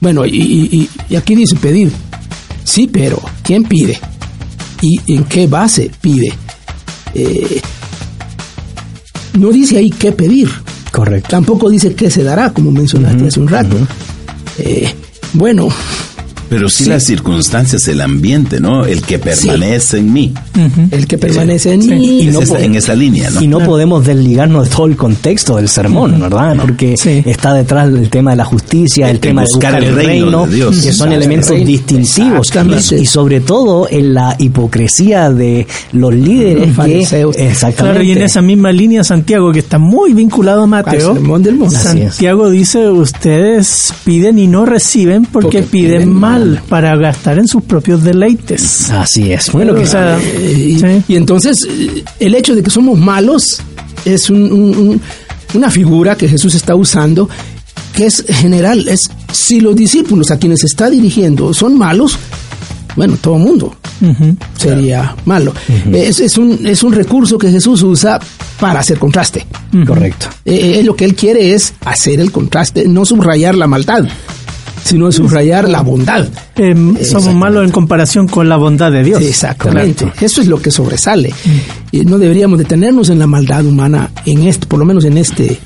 Bueno, y, y- y- y aquí dice pedir. Sí, pero ¿quién pide? ¿Y en qué base pide? Eh, no dice ahí qué pedir. Correcto. Tampoco dice qué se dará, como mencionaste hace un rato. Eh, bueno, Pero sí, las circunstancias, el ambiente, ¿no? El que permanece en mí. el que permanece en mí. Y Es no esa- en esa línea, ¿no? Y no podemos desligarnos de todo el contexto del sermón, ¿verdad? Porque Sí. está detrás el tema de la justicia, el, tema de buscar buscar el el reino reino, de Dios. que son elementos distintivos. Exactamente. Y, y sobre todo en la hipocresía de los líderes Los que... fariseos. Exactamente. Claro, y en esa misma línea Santiago, que está muy vinculado a Mateo, del. Santiago dice, ustedes piden y no reciben porque, Porque piden, piden mal mal. para gastar en sus propios deleites. Así es. Bueno, O que sea, y, sí. y entonces eh, el hecho de que somos malos es un- un- un- una figura que Jesús está usando que es general. Es si los discípulos a quienes está dirigiendo son malos, bueno, todo mundo Ujú. sería malo. es, es un, es un recurso que Jesús usa para hacer contraste. Correcto. Eh, eh, lo que él quiere es hacer el contraste, no subrayar la maldad, sino subrayar la bondad. Em, somos malos en comparación con la bondad de Dios. Exactamente. Eso es lo que sobresale. Y no deberíamos detenernos en la maldad humana, en este, por lo menos en este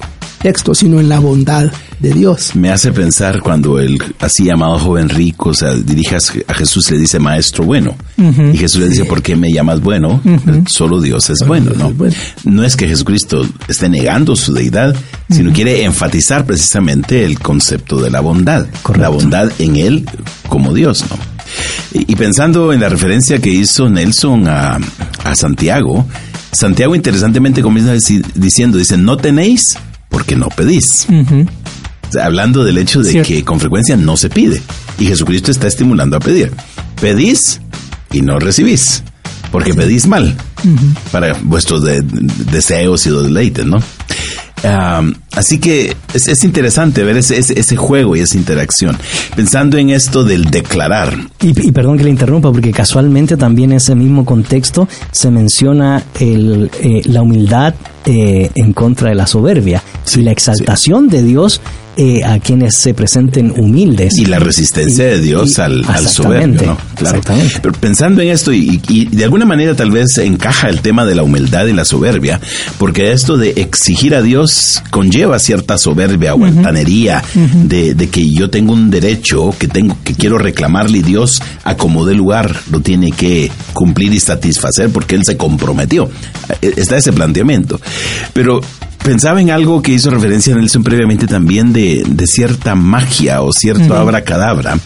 texto, sino en la bondad de Dios. Me hace pensar cuando el así llamado joven rico, o sea, dirige a Jesús y le dice maestro bueno. Y Jesús le dice, ¿por qué me llamas bueno? Solo Dios es bueno, ¿no? es bueno. No es que Jesucristo esté negando su deidad, sino quiere enfatizar precisamente el concepto de la bondad. La bondad en Él como Dios, ¿no? Y, y pensando en la referencia que hizo Nelson a, a Santiago, Santiago interesantemente comienza diciendo, dice, no tenéis porque no pedís. Ujú. O sea, hablando del hecho de Cierto. que con frecuencia no se pide. Y Jesucristo está estimulando a pedir. Pedís y no recibís. Porque pedís mal. Para vuestros de- deseos y deleites, ¿no? Así que es, es interesante ver ese, ese, ese, juego y esa interacción. Pensando en esto del declarar. Y, y, perdón que le interrumpa, porque casualmente también en ese mismo contexto se menciona el, eh, la humildad eh, en contra de la soberbia Sí, y la exaltación de Dios eh, a quienes se presenten humildes. Y la resistencia Y- de Dios y- al, al soberbio, ¿no? Claro. exactamente. Pero pensando en esto, y, y de alguna manera tal vez encaja el tema de la humildad y la soberbia, porque esto de exigir a Dios conlleva cierta soberbia o altanería, de, de que yo tengo un derecho que tengo, que quiero reclamarle y Dios a como dé lugar lo tiene que cumplir y satisfacer porque Él se comprometió. Eh, Está ese planteamiento. Pero Pensaba en algo que hizo referencia Nelson previamente también de, de cierta magia o cierto abracadabra.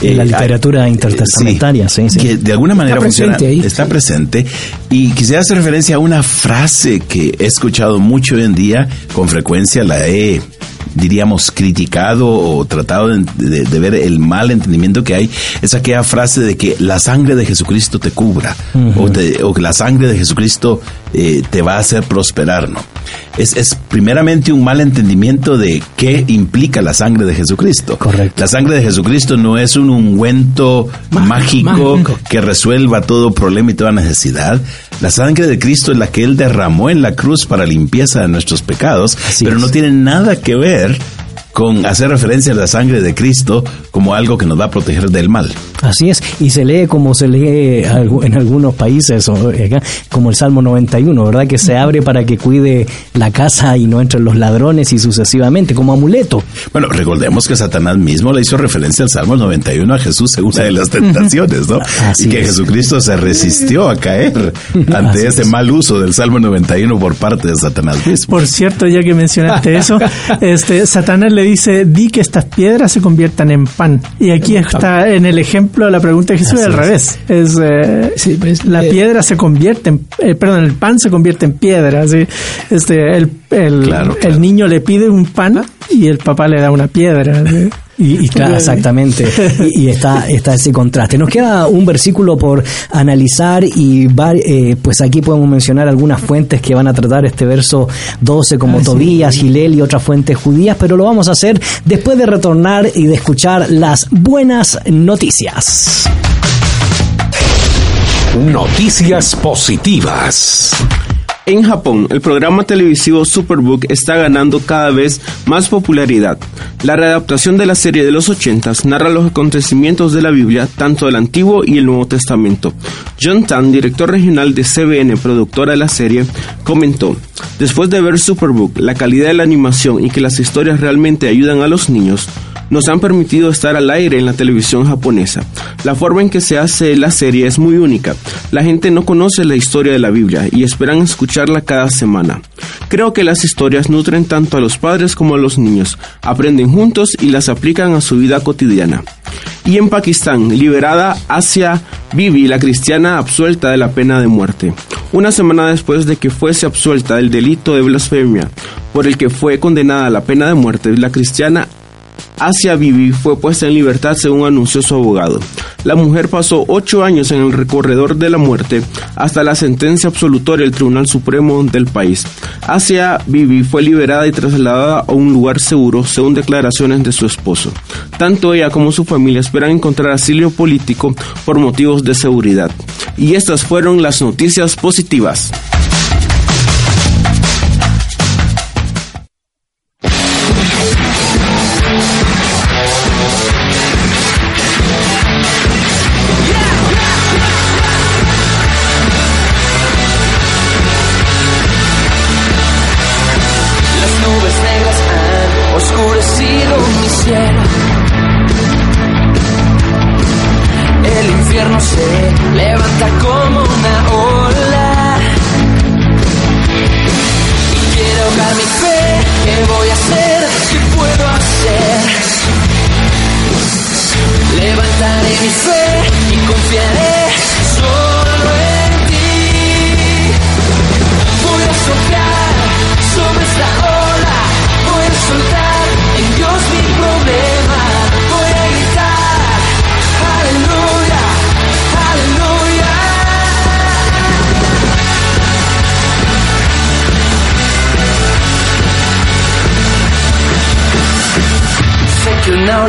En la Eh, literatura eh, intertestamentaria, sí, sí. Que de alguna manera Está funciona, presente ahí. está presente. Y quisiera hacer referencia a una frase que he escuchado mucho hoy en día, con frecuencia la he diríamos criticado o tratado de, de- de ver el mal entendimiento que hay es aquella frase de que la sangre de Jesucristo te cubra o, te- o que la sangre de Jesucristo eh, te va a hacer prosperar, ¿no? Es, es primeramente un mal entendimiento de qué implica la sangre de Jesucristo. Correcto. La sangre de Jesucristo no es un ungüento mágico, mágico. que resuelva todo problema y toda necesidad. La sangre de Cristo es la que Él derramó en la cruz para limpieza de nuestros pecados, Así pero es. no tiene nada que ver leer con hacer referencia a la sangre de Cristo como algo que nos va a proteger del mal. Así es, y se lee como se lee en algunos países, como el Salmo 91, ¿verdad? Que se abre para que cuide la casa y no entren los ladrones y sucesivamente, como amuleto. Bueno, recordemos que Satanás mismo le hizo referencia al Salmo 91 a Jesús en una de las tentaciones, ¿no? Así y que es. Jesucristo se resistió a caer ante Así ese es. mal uso del Salmo 91 por parte de Satanás mismo. Por cierto, ya que mencionaste eso, este Satanás le dice, di que estas piedras se conviertan en pan. Y aquí está en el ejemplo la pregunta de Jesús Así al revés. Es, eh, Sí, pues, la eh, piedra se convierte en, eh, perdón, el pan se convierte en piedra. ¿sí? Este, el, el, Claro, el claro. niño le pide un pan y el papá le da una piedra. ¿sí? Y, y claro, exactamente. Y, y está, está ese contraste. Nos queda un versículo por analizar y va- eh, pues aquí podemos mencionar algunas fuentes que van a tratar este verso 12 como Tobías, Gilel y otras fuentes judías, pero lo vamos a hacer después de retornar y de escuchar las buenas noticias. Noticias positivas. En Japón, el programa televisivo Superbook está ganando cada vez más popularidad. La readaptación de la serie de los 80s narra los acontecimientos de la Biblia, tanto del Antiguo y el Nuevo Testamento. John Tan, director regional de CBN, productora de la serie, comentó, después de ver Superbook, la calidad de la animación y que las historias realmente ayudan a los niños, nos han permitido estar al aire en la televisión japonesa. La forma en que se hace la serie es muy única. La gente no conoce la historia de la Biblia y esperan escucharla cada semana. Creo que las historias nutren tanto a los padres como a los niños, aprenden juntos y las aplican a su vida cotidiana. Y en Pakistán, liberada Asia Bibi, la cristiana absuelta de la pena de muerte. Una semana después de que fuese absuelta del delito de blasfemia, por el que fue condenada a la pena de muerte, la cristiana Asia Bibi fue puesta en libertad según anunció su abogado. La mujer pasó ocho años en el recorredor de la muerte hasta la sentencia absolutoria del Tribunal Supremo del país. Asia Bibi fue liberada y trasladada a un lugar seguro según declaraciones de su esposo. Tanto ella como su familia esperan encontrar asilo político por motivos de seguridad. Y estas fueron las noticias positivas.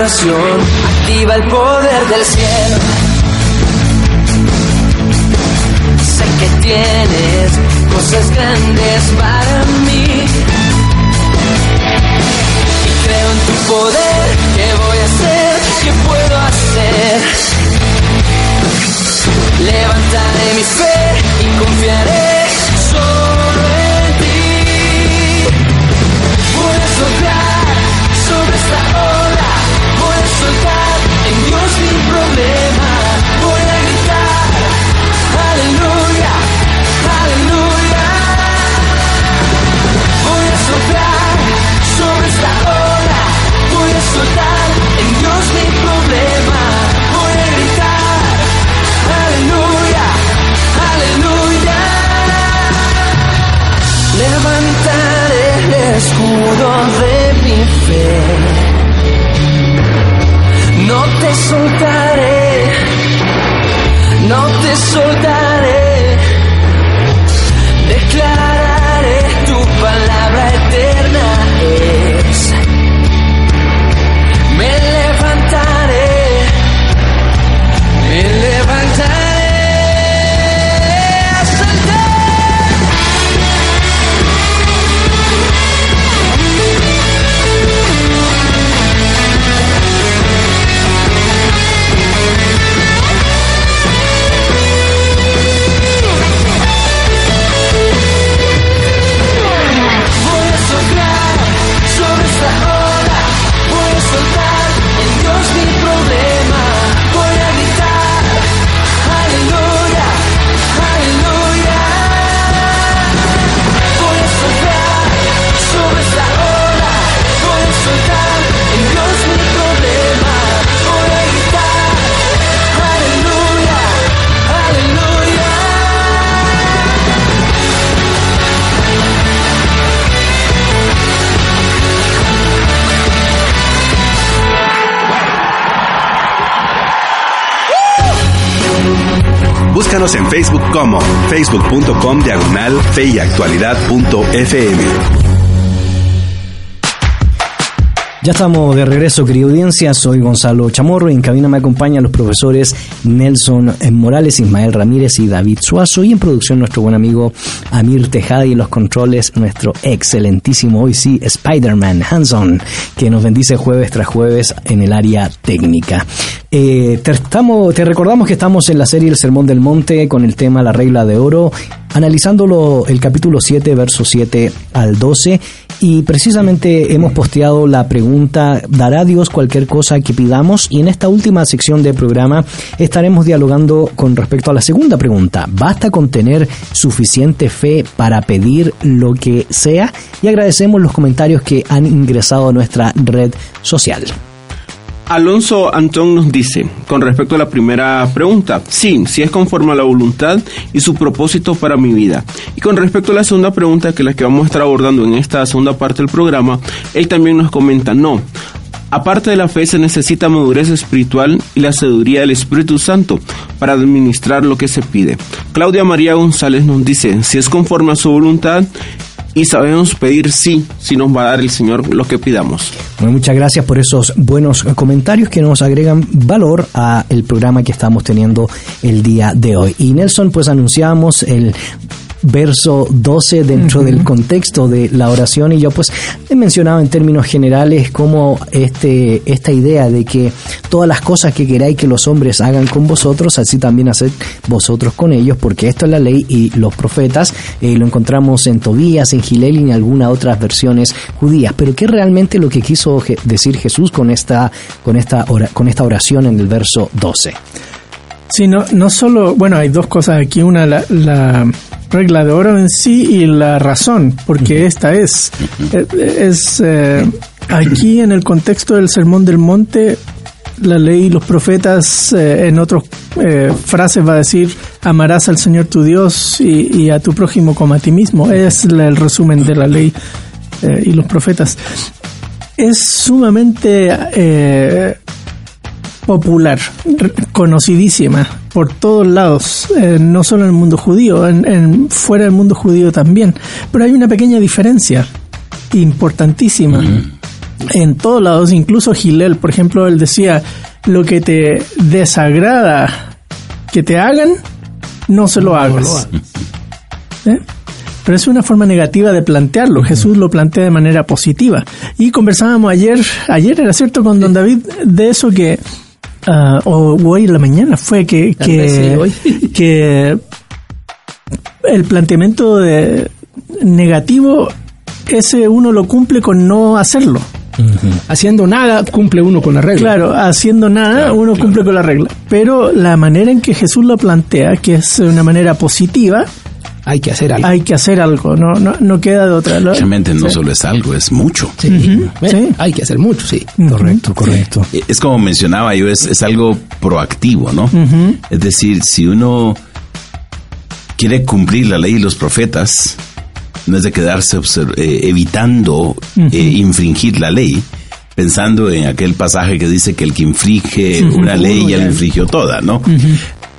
Activa el poder del cielo. Sé que tienes cosas grandes para mí. Y creo en tu poder, ¿qué voy a hacer? ¿Qué puedo hacer? Levantaré mi fe y confiaré escudo de mi fe. No te soltaré, no te soltaré. Búscanos en Facebook como facebook.com diagonal feyactualidad.fm. Ya estamos de regreso, querida audiencia. Soy Gonzalo Chamorro y en cabina me acompañan los profesores Nelson Morales, Ismael Ramírez y David Suazo. Y en producción nuestro buen amigo Amir Tejada y en los controles nuestro excelentísimo, hoy sí, Spider-Man Hanson, que nos bendice jueves tras jueves en el área técnica. Eh, estamos, te recordamos que estamos en la serie El Sermón del Monte con el tema La Regla de Oro, analizándolo el capítulo 7, verso 7 al 12. Y precisamente hemos posteado la pregunta, ¿dará Dios cualquier cosa que pidamos? Y en esta última sección del programa estaremos dialogando con respecto a la segunda pregunta. ¿Basta con tener suficiente fe para pedir lo que sea? Y agradecemos los comentarios que han ingresado a nuestra red social. Alonso Antón nos dice, con respecto a la primera pregunta, sí, sí es conforme a la voluntad y su propósito para mi vida. Y con respecto a la segunda pregunta, que es la que vamos a estar abordando en esta segunda parte del programa, él también nos comenta, no. Aparte de la fe se necesita madurez espiritual y la sabiduría del Espíritu Santo para administrar lo que se pide. Claudia María González nos dice, si es conforme a su voluntad y sabemos pedir sí, si nos va a dar el Señor lo que pidamos. Muchas gracias por esos buenos comentarios que nos agregan valor a el programa que estamos teniendo el día de hoy. Y Nelson, pues anunciamos el verso 12 dentro del contexto de la oración. Y yo pues he mencionado en términos generales como este esta idea de que todas las cosas que queráis que los hombres hagan con vosotros así también haced vosotros con ellos porque esto es la ley y los profetas eh, lo encontramos en Tobías en Gilel y en algunas otras versiones judías. Pero qué realmente lo que quiso je- decir Jesús con esta con esta con esta oración en el verso 12 Sí, no, no solo, bueno, hay dos cosas aquí, una la, la regla de oro en sí y la razón, porque esta es, eh, es eh, aquí en el contexto del Sermón del Monte, la ley y los profetas eh, en otras eh, frases va a decir amarás al Señor tu Dios y, y a tu prójimo como a ti mismo. Es el resumen de la ley eh, y los profetas. Es sumamente eh, popular, conocidísima por todos lados, eh, no solo en el mundo judío, en, en- fuera del mundo judío también. Pero hay una pequeña diferencia importantísima. en todos lados, incluso Gilel, por ejemplo, él decía, lo que te desagrada que te hagan, no se lo hagas. ¿Eh? Pero es una forma negativa de plantearlo. Jesús lo plantea de manera positiva. Y conversábamos ayer, ayer era cierto con don David, de eso que, ah, o hoy en la mañana fue que, sí, que, el planteamiento de negativo, ese uno lo cumple con no hacerlo. Haciendo nada, cumple uno con la regla. Claro, haciendo nada uno cumple con la regla. Pero la manera en que Jesús lo plantea, que es de una manera positiva, Hay que hacer algo. hay que hacer algo, no, no, no queda de otra. Lo- Realmente no Sí. solo es algo, es mucho. Sí. Bueno, Sí. Hay que hacer mucho, sí. Correcto, correcto. Es como mencionaba yo, es, es algo proactivo, ¿no? Es decir, si uno quiere cumplir la ley y los profetas, no es de quedarse eh, evitando eh, infringir la ley, pensando en aquel pasaje que dice que el que infringe una ley ya la infringió toda, ¿no?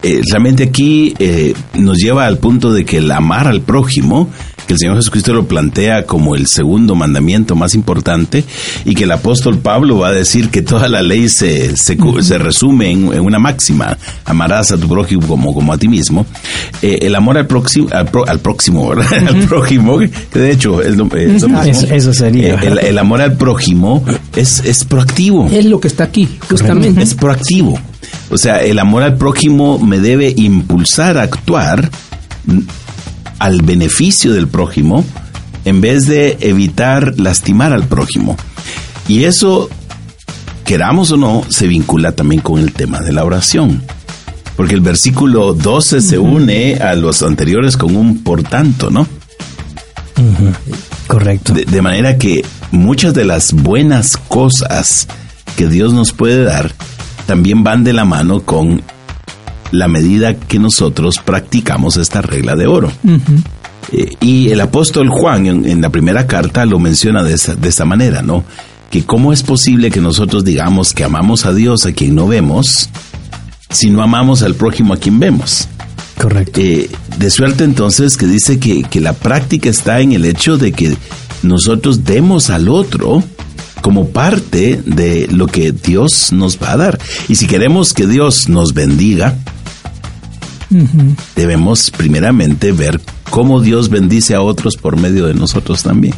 Eh, realmente aquí eh, nos lleva al punto de que el amar al prójimo, que el Señor Jesucristo lo plantea como el segundo mandamiento más importante, y que el apóstol Pablo va a decir que toda la ley se, se, resume en, en una máxima, amarás a tu prójimo como, como a ti mismo. Eh, el amor al próximo, al, pro- al próximo, prójimo, que de hecho es lo, es lo mismo. Eso, eso sería. Eh, el, el amor al prójimo es, es proactivo. Es lo que está aquí, justamente. Es proactivo. O sea, el amor al prójimo me debe impulsar a actuar al beneficio del prójimo en vez de evitar lastimar al prójimo. Y eso, queramos o no, se vincula también con el tema de la oración. Porque el versículo 12 se une a los anteriores con un por tanto, ¿no? Correcto. De, de manera que muchas de las buenas cosas que Dios nos puede dar también van de la mano con la medida que nosotros practicamos esta regla de oro. Eh, y el apóstol Juan en, en la primera carta lo menciona de esa manera, ¿no? Que cómo es posible que nosotros digamos que amamos a Dios a quien no vemos si no amamos al prójimo a quien vemos. Correcto. Eh, de suerte entonces que dice que, que la práctica está en el hecho de que nosotros demos al otro como parte de lo que Dios nos va a dar. Y si queremos que Dios nos bendiga, debemos primeramente ver cómo Dios bendice a otros por medio de nosotros también.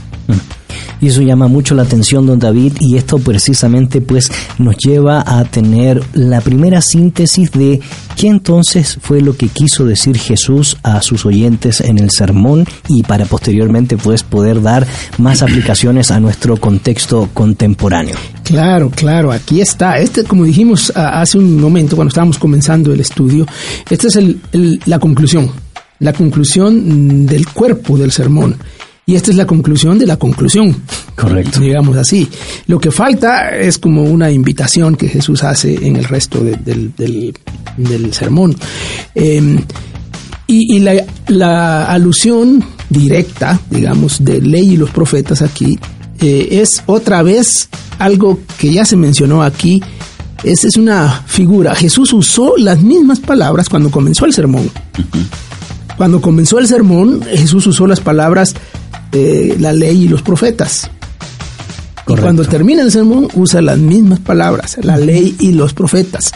Y eso llama mucho la atención, don David, y esto precisamente pues nos lleva a tener la primera síntesis de qué entonces fue lo que quiso decir Jesús a sus oyentes en el sermón y para posteriormente pues poder dar más aplicaciones a nuestro contexto contemporáneo. Claro, claro, aquí está. Este, como dijimos hace un momento cuando estábamos comenzando el estudio, esta es el- la conclusión, la conclusión del cuerpo del sermón. Y esta es la conclusión de la conclusión. Correcto. Digamos así. Lo que falta es como una invitación que Jesús hace en el resto de- del, del- del sermón. Eh, y y la, la alusión directa, digamos, de ley y los profetas aquí, eh, es otra vez algo que ya se mencionó aquí. Esa es una figura. Jesús usó las mismas palabras cuando comenzó el sermón. Cuando comenzó el sermón, Jesús usó las palabras eh, la ley y los profetas. Y cuando termina el sermón, usa las mismas palabras, la ley y los profetas.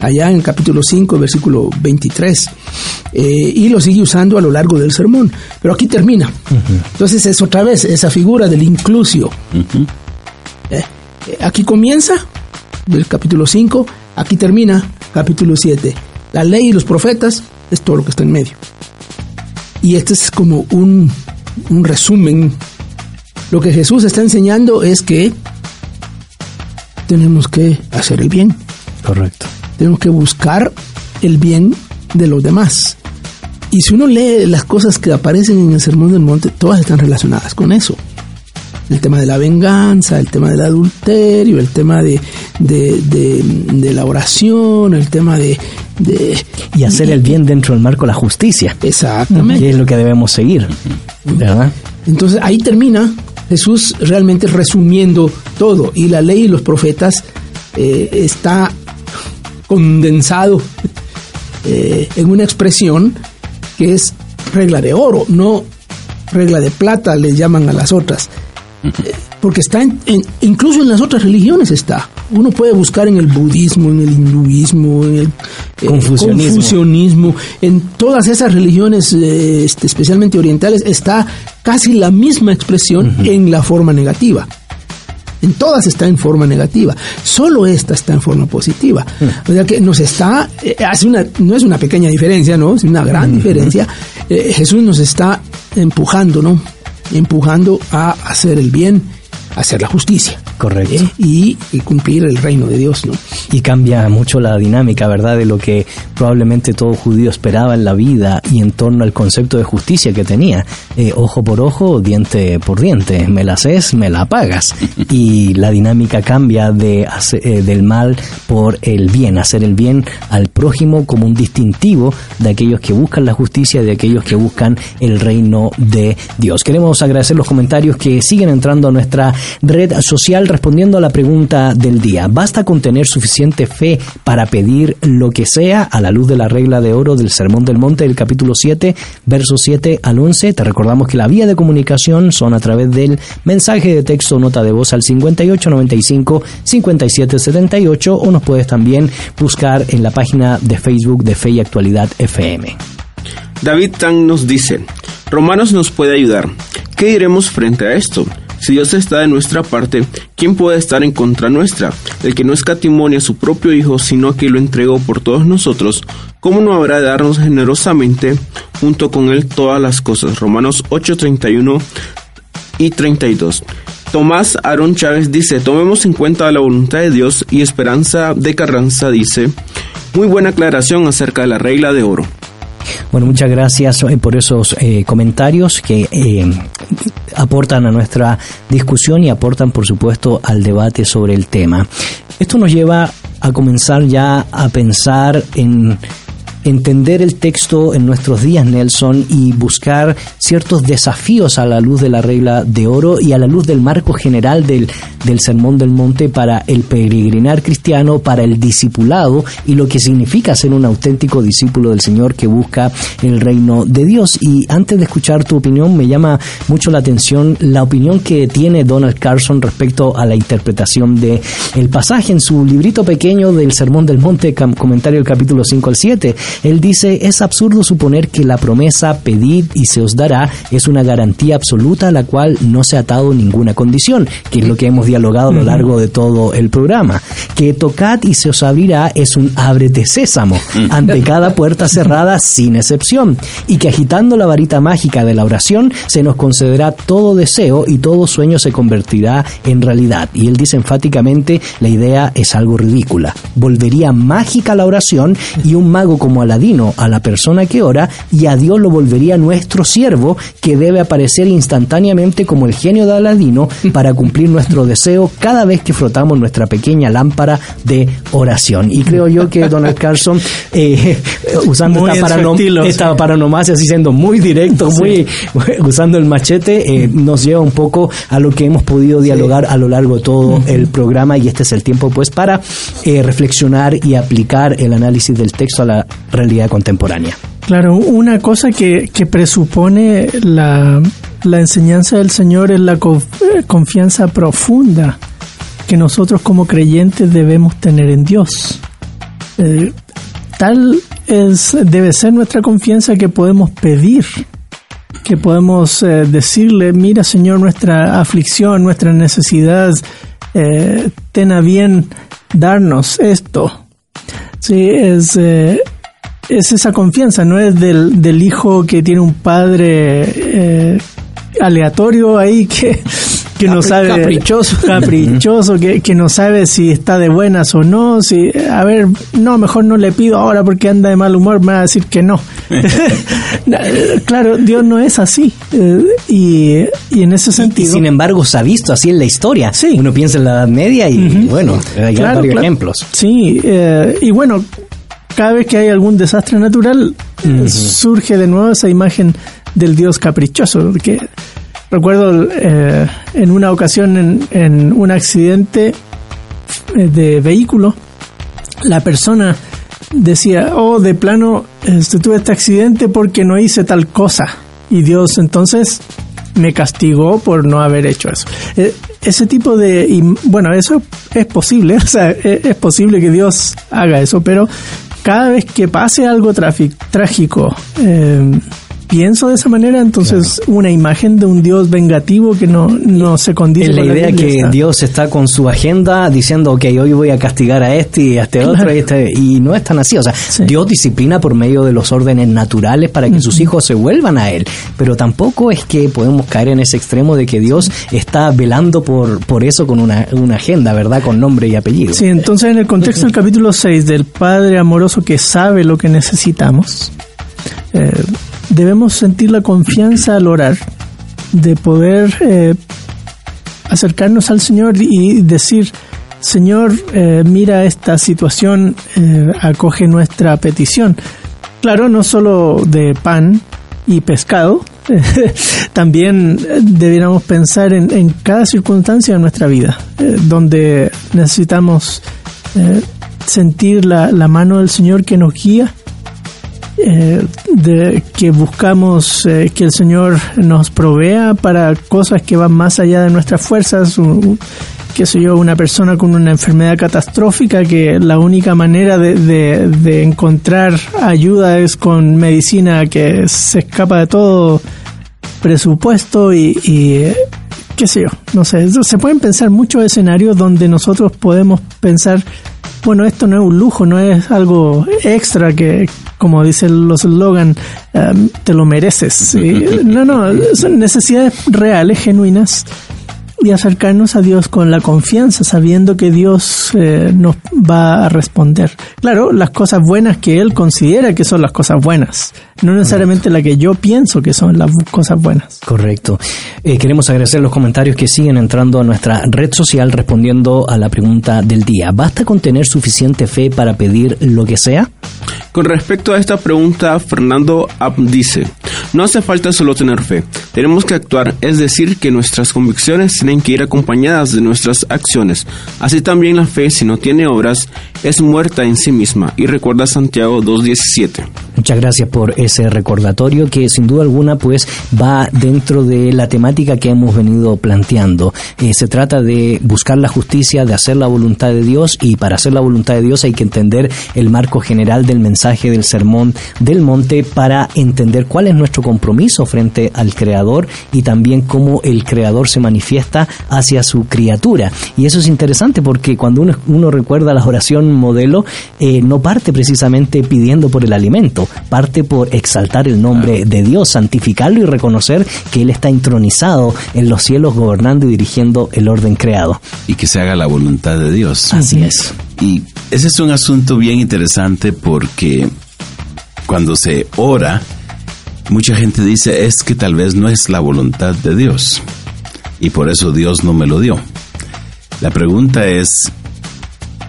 Allá en el capítulo 5, versículo 23. Eh, y lo sigue usando a lo largo del sermón. Pero aquí termina. Entonces es otra vez esa figura del inclusio. Eh, eh, aquí comienza el capítulo 5, aquí termina capítulo 7. La ley y los profetas es todo lo que está en medio. Y este es como un, un resumen. Lo que Jesús está enseñando es que tenemos que hacer el bien, Correcto. tenemos que buscar el bien de los demás. Y si uno lee las cosas que aparecen en el Sermón del Monte, todas están relacionadas con eso. El tema de la venganza, el tema del adulterio, el tema de, de, de- de la oración, el tema de... Y hacer el bien dentro del marco de la justicia, Exactamente. que es lo que debemos seguir, ¿verdad? Entonces ahí termina Jesús realmente resumiendo todo y la ley y los profetas eh, está condensado eh, en una expresión que es regla de oro, no regla de plata, le llaman a las otras. Porque está en, en- incluso en las otras religiones está. Uno puede buscar en el budismo, en el hinduismo, en el eh, Confucianismo. confucianismo, en todas esas religiones, eh, este, especialmente orientales, está casi la misma expresión en la forma negativa. En todas está en forma negativa, solo esta está en forma positiva. O sea que nos está, eh, hace una, no es una pequeña diferencia, ¿no? Es una gran diferencia. Eh, Jesús nos está empujando, ¿no? Empujando a hacer el bien, a hacer la justicia. Correcto. ¿eh? Y, y cumplir el reino de Dios, ¿no? Y cambia mucho la dinámica, ¿verdad? De lo que probablemente todo judío esperaba en la vida y en torno al concepto de justicia que tenía. Eh, ojo por ojo, diente por diente. Me la haces, me la pagas. Y la dinámica cambia de eh, del mal por el bien, hacer el bien al prójimo como un distintivo de aquellos que buscan la justicia y de aquellos que buscan el reino de Dios. Queremos agradecer los comentarios que siguen entrando a nuestra red social respondiendo a la pregunta del día. ¿Basta con tener suficiente fe para pedir lo que sea a la luz de la regla de oro del Sermón del Monte del capítulo 7, versos 7 al 11? Te recordamos que la vía de comunicación son a través del mensaje de texto nota de voz al 5895 5778 o nos puedes también buscar en la página de Facebook de Fe y Actualidad FM. David Tang nos dice, Romanos nos puede ayudar. ¿Qué diremos frente a esto? Si Dios está de nuestra parte, ¿quién puede estar en contra nuestra? El que no escatimonia a su propio Hijo, sino que lo entregó por todos nosotros, ¿cómo no habrá de darnos generosamente junto con Él todas las cosas? Romanos 8, 31 y 32. Tomás Aaron Chávez dice, tomemos en cuenta la voluntad de Dios y Esperanza de Carranza dice, muy buena aclaración acerca de la regla de oro. Bueno, muchas gracias eh, por esos eh, comentarios que eh, aportan a nuestra discusión y aportan, por supuesto, al debate sobre el tema. Esto nos lleva a comenzar ya a pensar en entender el texto en nuestros días, Nelson, y buscar ciertos desafíos a la luz de la regla de oro y a la luz del marco general del, del Sermón del Monte para el peregrinar cristiano, para el discipulado y lo que significa ser un auténtico discípulo del Señor que busca el reino de Dios. Y antes de escuchar tu opinión, me llama mucho la atención la opinión que tiene Donald Carson respecto a la interpretación de el pasaje en su librito pequeño del Sermón del Monte, comentario del capítulo 5 al 7. Él dice, es absurdo suponer que la promesa pedid y se os dará es una garantía absoluta a la cual no se ha atado ninguna condición, que es lo que hemos dialogado a lo largo de todo el programa. Que tocad y se os abrirá es un ábrete sésamo ante cada puerta cerrada sin excepción, y que agitando la varita mágica de la oración se nos concederá todo deseo y todo sueño se convertirá en realidad. Y él dice enfáticamente, la idea es algo ridícula. Volvería mágica la oración y un mago como Aladino a la persona que ora y a Dios lo volvería nuestro siervo que debe aparecer instantáneamente como el genio de Aladino para cumplir nuestro deseo cada vez que frotamos nuestra pequeña lámpara de oración. Y creo yo que Donald Carson, eh, usando Muy esta, paranom- estilo, esta sí. paranomasia, así siendo muy directo, muy usando el machete, eh, nos lleva un poco a lo que hemos podido dialogar a lo largo de todo el programa y este es el tiempo pues para eh, reflexionar y aplicar el análisis del texto a la realidad contemporánea. Claro, una cosa que, que presupone la, la enseñanza del Señor es la eh, confianza profunda que nosotros como creyentes debemos tener en Dios. Eh, tal es, debe ser nuestra confianza que podemos pedir, que podemos eh, decirle, mira Señor, nuestra aflicción, nuestra necesidad, eh, ten a bien darnos esto. Sí, es, es esa confianza, no es del, del hijo que tiene un padre eh, aleatorio ahí que, que no sabe caprichoso. caprichoso que, que no sabe si está de buenas o no si a ver no mejor no le pido ahora porque anda de mal humor me va a decir que no claro Dios no es así eh, y, y en ese Y sentido sin embargo se ha visto así en la historia. Sí. Uno piensa en la Edad Media y bueno, hay Claro, varios claro. ejemplos. Sí, eh, y bueno, cada vez que hay algún desastre natural, surge de nuevo esa imagen del Dios caprichoso. Porque recuerdo eh, en una ocasión en, en un accidente eh, de vehículo, la persona decía, oh, de plano, este, tuve este accidente porque no hice tal cosa. Y Dios entonces me castigó por no haber hecho eso. Eh, ese tipo de, y, bueno, eso es posible, o sea, es, es posible que Dios haga eso, pero cada vez que pase algo trágico, eh, pienso de esa manera, entonces una imagen de un Dios vengativo que no, no se condice Es la idea que está. Dios está con su agenda diciendo, ok, hoy voy a castigar a este y a este otro, y, este, y no es tan así. O sea, Dios disciplina por medio de los órdenes naturales para que sus hijos se vuelvan a Él. Pero tampoco es que podemos caer en ese extremo de que Dios está velando por, por eso con una, una agenda, ¿verdad? Con nombre y apellido. Sí, entonces en el contexto del capítulo 6 del Padre amoroso que sabe lo que necesitamos, eh, debemos sentir la confianza al orar de poder eh, acercarnos al Señor y decir, Señor, eh, mira esta situación, eh, acoge nuestra petición. Claro, no solo de pan y pescado, también debiéramos pensar en, en cada circunstancia de nuestra vida, donde necesitamos sentir la, la mano del Señor que nos guía, eh, de que buscamos eh, que el Señor nos provea para cosas que van más allá de nuestras fuerzas, un- qué sé yo, una persona con una enfermedad catastrófica que la única manera de, de- encontrar ayuda es con medicina que se escapa de todo presupuesto y, y, qué sé yo, no sé, se pueden pensar muchos escenarios donde nosotros podemos pensar, bueno, esto no es un lujo, no es algo extra que, como dicen los eslogan, um, te lo mereces. ¿sí? No, no, son necesidades reales, genuinas, y acercarnos a Dios con la confianza, sabiendo que Dios eh, nos va a responder. Claro, las cosas buenas que Él considera que son las cosas buenas, no necesariamente las que yo pienso que son las cosas buenas. Correcto. Eh, queremos agradecer los comentarios que siguen entrando a nuestra red social respondiendo a la pregunta del día. ¿Basta con tener suficiente fe para pedir lo que sea? Con respecto a esta pregunta, Fernando dice, no hace falta solo tener fe, tenemos que actuar, es decir, que nuestras convicciones tienen que ir acompañadas de nuestras acciones. Así también la fe, si no tiene obras, es muerta en sí misma. Y recuerda Santiago 2.17. Muchas gracias por ese recordatorio que sin duda alguna pues va dentro de la temática que hemos venido planteando. Eh, se trata de buscar la justicia, de hacer la voluntad de Dios y para hacer la voluntad de Dios hay que entender el marco general del mensaje del sermón del monte para entender cuál es nuestro compromiso frente al Creador y también cómo el Creador se manifiesta hacia su criatura. Y eso es interesante porque cuando uno, uno recuerda la oración modelo, eh, no parte precisamente pidiendo por el alimento, parte por exaltar el nombre de Dios, santificarlo y reconocer que Él está entronizado en los cielos gobernando y dirigiendo el orden creado. Y que se haga la voluntad de Dios. Así es. Y ese es un asunto bien interesante porque cuando se ora, mucha gente dice es que tal vez no es la voluntad de Dios y por eso Dios no me lo dio. La pregunta es,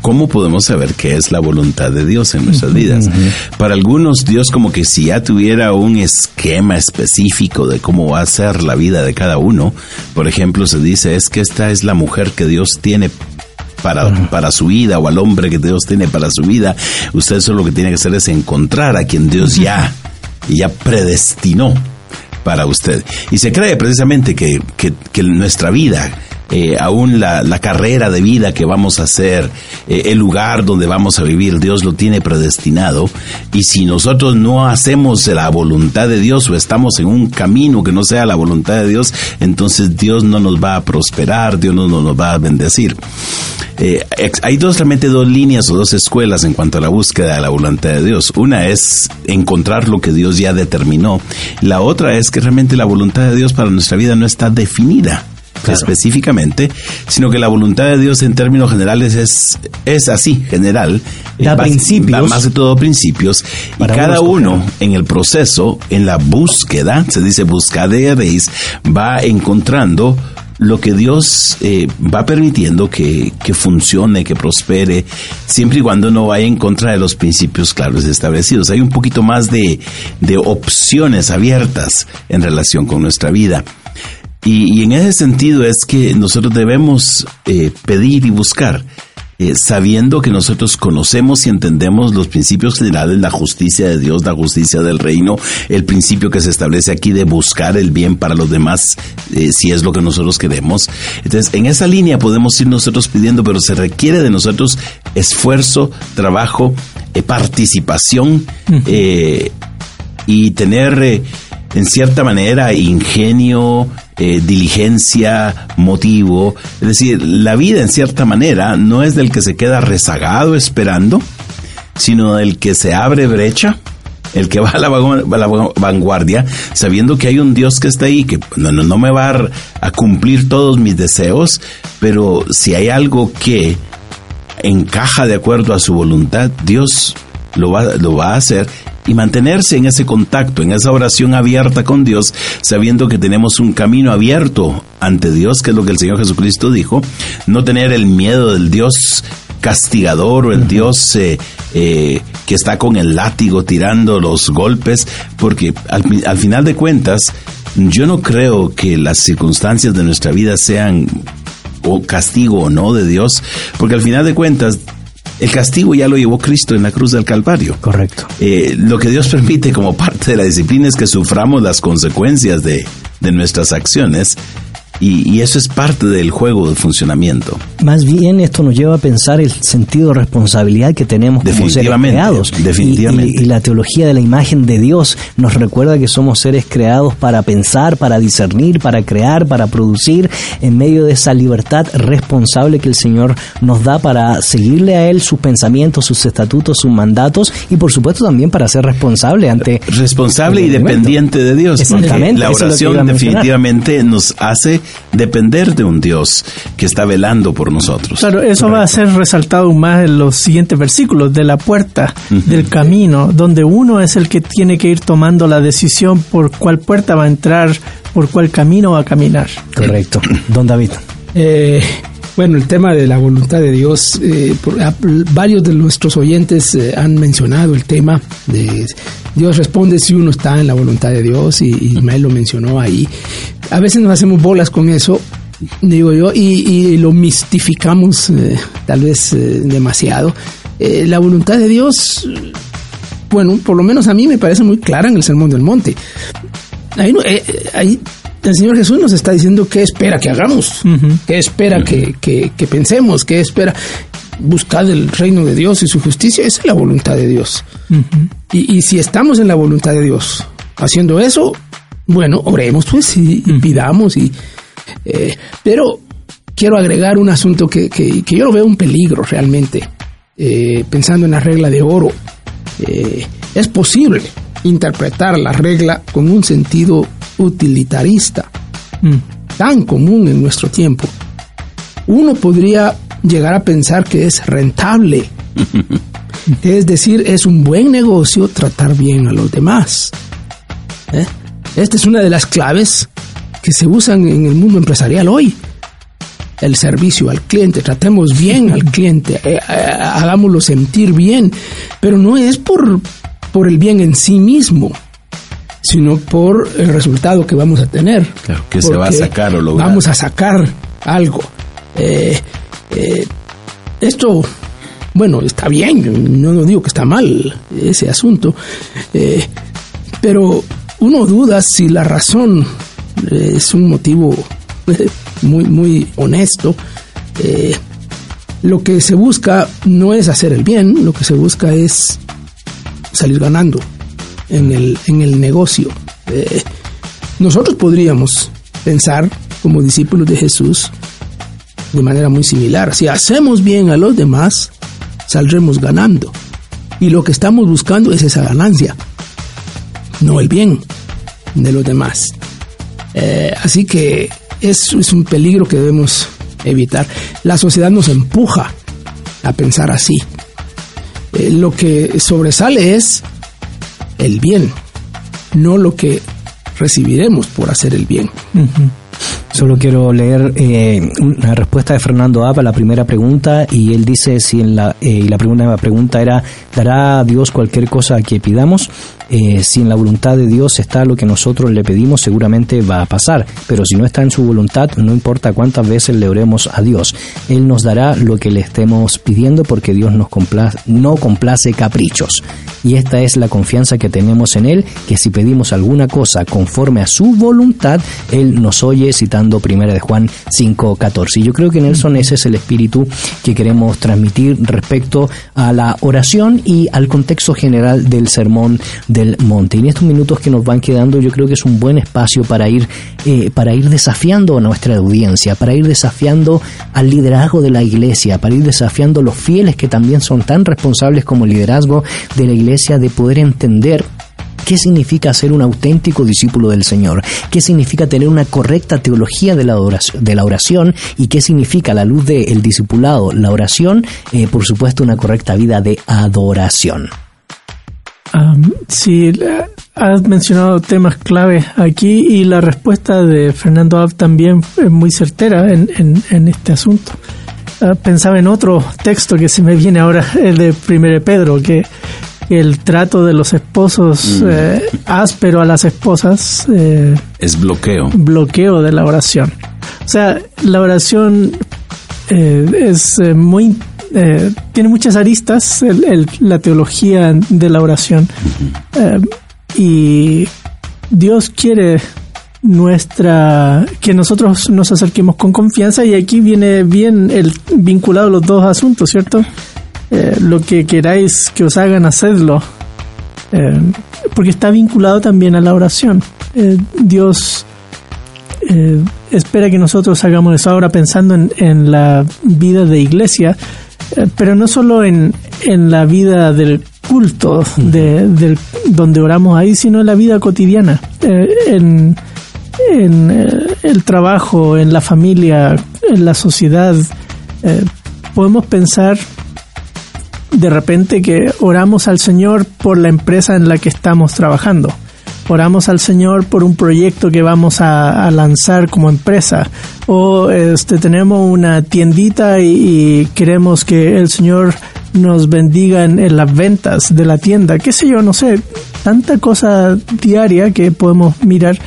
¿cómo podemos saber qué es la voluntad de Dios en nuestras vidas? Para algunos, Dios como que si ya tuviera un esquema específico de cómo va a ser la vida de cada uno, por ejemplo, se dice es que esta es la mujer que Dios tiene para, para su vida o al hombre que Dios tiene para su vida, usted solo lo que tiene que hacer es encontrar a quien Dios ya, ya predestinó para usted. Y se cree precisamente que, que, que nuestra vida, eh, aún la, la, carrera de vida que vamos a hacer, eh, el lugar donde vamos a vivir, Dios lo tiene predestinado. Y si nosotros no hacemos la voluntad de Dios o estamos en un camino que no sea la voluntad de Dios, entonces Dios no nos va a prosperar, Dios no, no nos va a bendecir. Eh, hay dos, realmente dos líneas o dos escuelas en cuanto a la búsqueda de la voluntad de Dios. Una es encontrar lo que Dios ya determinó. La otra es que realmente la voluntad de Dios para nuestra vida no está definida. Claro. específicamente, sino que la voluntad de Dios en términos generales es, es así, general. Da más, principios. Más de todo principios. Y cada uno, uno en el proceso, en la búsqueda, se dice buscaderéis, va encontrando lo que Dios eh, va permitiendo que, que, funcione, que prospere, siempre y cuando no vaya en contra de los principios claros establecidos. Hay un poquito más de, de opciones abiertas en relación con nuestra vida. Y, y, en ese sentido es que nosotros debemos eh, pedir y buscar eh, sabiendo que nosotros conocemos y entendemos los principios generales, la justicia de Dios, la justicia del reino, el principio que se establece aquí de buscar el bien para los demás, eh, si es lo que nosotros queremos. Entonces, en esa línea podemos ir nosotros pidiendo, pero se requiere de nosotros esfuerzo, trabajo, eh, participación y tener en cierta manera ingenio, eh, diligencia, motivo. Es decir, la vida en cierta manera no es del que se queda rezagado esperando, sino del que se abre brecha, el que va a la, vanguardia, sabiendo que hay un Dios que está ahí, que no, no, me va a, a cumplir todos mis deseos, pero si hay algo que encaja de acuerdo a su voluntad, Dios lo va, lo va a hacer y mantenerse en ese contacto, en esa oración abierta con Dios, sabiendo que tenemos un camino abierto ante Dios, que es lo que el Señor Jesucristo dijo, no tener el miedo del Dios castigador o el Dios eh, eh, que está con el látigo tirando los golpes, porque al, al final de cuentas, yo no creo que las circunstancias de nuestra vida sean o castigo o no de Dios, porque al final de cuentas el castigo ya lo llevó Cristo en la cruz del Calvario. Correcto. Eh, lo que Dios permite como parte de la disciplina es que suframos las consecuencias de, de nuestras acciones y, eso es parte del juego de funcionamiento. Más bien esto nos lleva a pensar el sentido de responsabilidad que tenemos como seres creados. Definitivamente. Y, la teología de la imagen de Dios nos recuerda que somos seres creados para pensar, para discernir, para crear, para producir, en medio de esa libertad responsable que el Señor nos da para seguirle a Él sus pensamientos, sus estatutos, sus mandatos y por supuesto también para ser responsable ante... Responsable y dependiente de Dios. Exactamente. La oración definitivamente nos hace depender de un Dios que está velando por nosotros. Claro, eso va a ser resaltado más en los siguientes versículos, de la puerta, del camino, donde uno es el que tiene que ir tomando la decisión por cuál puerta va a entrar, por cuál camino va a caminar. Correcto. Don David. Eh, bueno, el tema de la voluntad de Dios, eh, varios de nuestros oyentes eh, han mencionado el tema de Dios responde si uno está en la voluntad de Dios y Ismael lo mencionó ahí. A veces nos hacemos bolas con eso, digo yo, y, lo mistificamos eh, tal vez demasiado. la voluntad de Dios, bueno, por lo menos a mí me parece muy clara en el Sermón del Monte. Ahí, ahí el Señor Jesús nos está diciendo qué espera que hagamos, qué espera que, pensemos, qué espera. Buscar el reino de Dios y su justicia, esa es la voluntad de Dios. y, si estamos en la voluntad de Dios haciendo eso, bueno, oremos pues y, pidamos. Y, eh, pero quiero agregar un asunto que, yo lo veo un peligro realmente, eh, pensando en la regla de oro. Eh, es posible interpretar la regla con un sentido utilitarista mm. tan común en nuestro tiempo, uno podría llegar a pensar que es rentable. es decir, es un buen negocio tratar bien a los demás. ¿Eh? Esta es una de las claves que se usan en el mundo empresarial hoy. El servicio al cliente, tratemos bien al cliente, eh, eh, hagámoslo sentir bien, pero no es por, por el bien en sí mismo, sino por el resultado que vamos a tener. Claro, que se va a sacar o lograr. Vamos a sacar algo. Eh, eh, esto, bueno, está bien, no, no, digo que está mal ese asunto, eh, pero uno duda si la razón es un motivo muy, muy honesto. lo que se busca no es hacer el bien, lo que se busca es salir ganando en el, en el negocio. Eh, nosotros podríamos pensar como discípulos de Jesús de manera muy similar. Si hacemos bien a los demás, saldremos ganando. Y lo que estamos buscando es esa ganancia, no el bien de los demás. Eh, así que eso es un peligro que debemos evitar. La sociedad nos empuja a pensar así. Eh, lo que sobresale es el bien, no lo que recibiremos por hacer el bien. Solo quiero leer eh, una respuesta de Fernando Apa a la primera pregunta y él dice si en la, eh, la primera pregunta era ¿dará Dios cualquier cosa que pidamos? Eh, si en la voluntad de Dios está lo que nosotros le pedimos, seguramente va a pasar. Pero si no está en su voluntad, no importa cuántas veces le oremos a Dios, Él nos dará lo que le estemos pidiendo porque Dios nos complace, no complace caprichos. Y esta es la confianza que tenemos en Él, que si pedimos alguna cosa conforme a su voluntad, Él nos oye, citando 1 de Juan 5.14. Y yo creo que Nelson ese es el espíritu que queremos transmitir respecto a la oración y al contexto general del sermón del monte. Y en estos minutos que nos van quedando, yo creo que es un buen espacio para ir, eh, para ir desafiando a nuestra audiencia, para ir desafiando al liderazgo de la iglesia, para ir desafiando a los fieles que también son tan responsables como el liderazgo de la iglesia de poder entender ¿Qué significa ser un auténtico discípulo del Señor? ¿Qué significa tener una correcta teología de la oración, de la oración? ¿Y qué significa la luz del discipulado, la oración? Eh, por supuesto, una correcta vida de adoración. Sí, has mencionado temas clave aquí y la respuesta de Fernando Ab también es muy certera en, en, este asunto. Ah, pensaba en otro texto que se me viene ahora, el de 1 Pedro, que el trato de los esposos mm. eh, áspero a las esposas eh, es bloqueo. Bloqueo de la oración. O sea, la oración eh, es muy tiene muchas aristas la teología de la oración y Dios quiere nuestra que nosotros nos acerquemos con confianza y aquí viene bien el vinculado los dos asuntos, ¿cierto? Eh, lo que queráis que os hagan, hacedlo. Eh, porque está vinculado también a la oración. Eh, Dios espera que nosotros hagamos eso ahora pensando en, la vida de iglesia, pero no solo en, en, la vida del culto de, donde oramos ahí, sino en la vida cotidiana, en, en el trabajo, en la familia, en la sociedad. podemos pensar de repente que oramos al Señor por la empresa en la que estamos trabajando. Oramos al Señor por un proyecto que vamos a, lanzar como empresa. O este, tenemos una tiendita y, queremos que el Señor nos bendiga en, las ventas de la tienda. Qué sé yo, no sé. Tanta cosa diaria que podemos mirar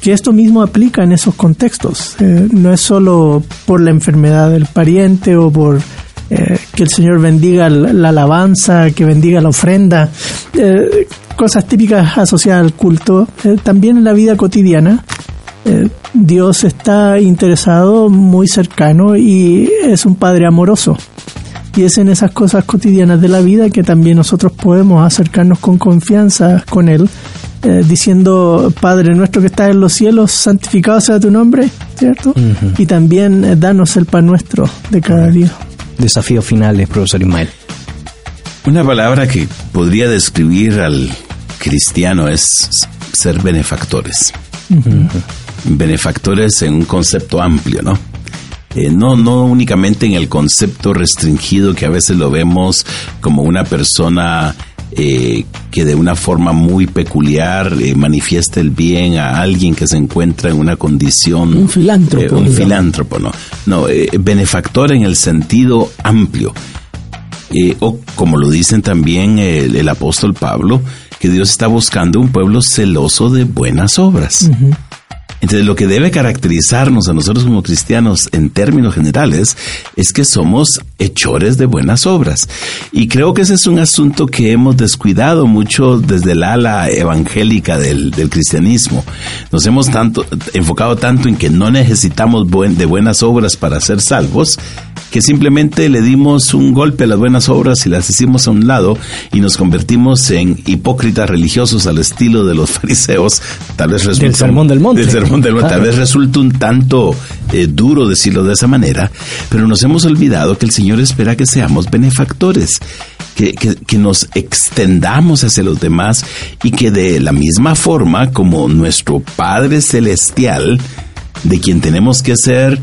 que esto mismo aplica en esos contextos. Eh, no es solo por la enfermedad del pariente o por eh, que el Señor bendiga la, alabanza, que bendiga la ofrenda, eh, cosas típicas asociadas al culto, eh, también en la vida cotidiana. Dios está interesado, muy cercano y es un Padre amoroso. Y es en esas cosas cotidianas de la vida que también nosotros podemos acercarnos con confianza con Él, diciendo, Padre nuestro que estás en los cielos, santificado sea tu nombre, ¿cierto? Y también danos el pan nuestro de cada día desafíos finales, profesor Ismael? Una palabra que podría describir al cristiano es ser benefactores. Benefactores en un concepto amplio, ¿no? Eh, no, no únicamente en el concepto restringido que a veces lo vemos como una persona eh, que de una forma muy peculiar eh, manifiesta el bien a alguien que se encuentra en una condición... Un filántropo. Eh, un filántropo, no. No, benefactor en el sentido amplio. o como lo dicen también el, apóstol Pablo, que Dios está buscando un pueblo celoso de buenas obras. Entonces, lo que debe caracterizarnos a nosotros como cristianos en términos generales es que somos hechores de buenas obras. Y creo que ese es un asunto que hemos descuidado mucho desde el ala evangélica del, cristianismo. Nos hemos tanto, enfocado tanto en que no necesitamos de buenas obras para ser salvos, que simplemente le dimos un golpe a las buenas obras y las hicimos a un lado y nos convertimos en hipócritas religiosos al estilo de los fariseos. Tal vez resulta del sermón del monte. Del sermón del monte. Tal vez resulta un tanto eh, duro decirlo de esa manera, pero nos hemos olvidado que el Señor espera que seamos benefactores. Que, que, nos extendamos hacia los demás y que de la misma forma como nuestro Padre Celestial, de quien tenemos que ser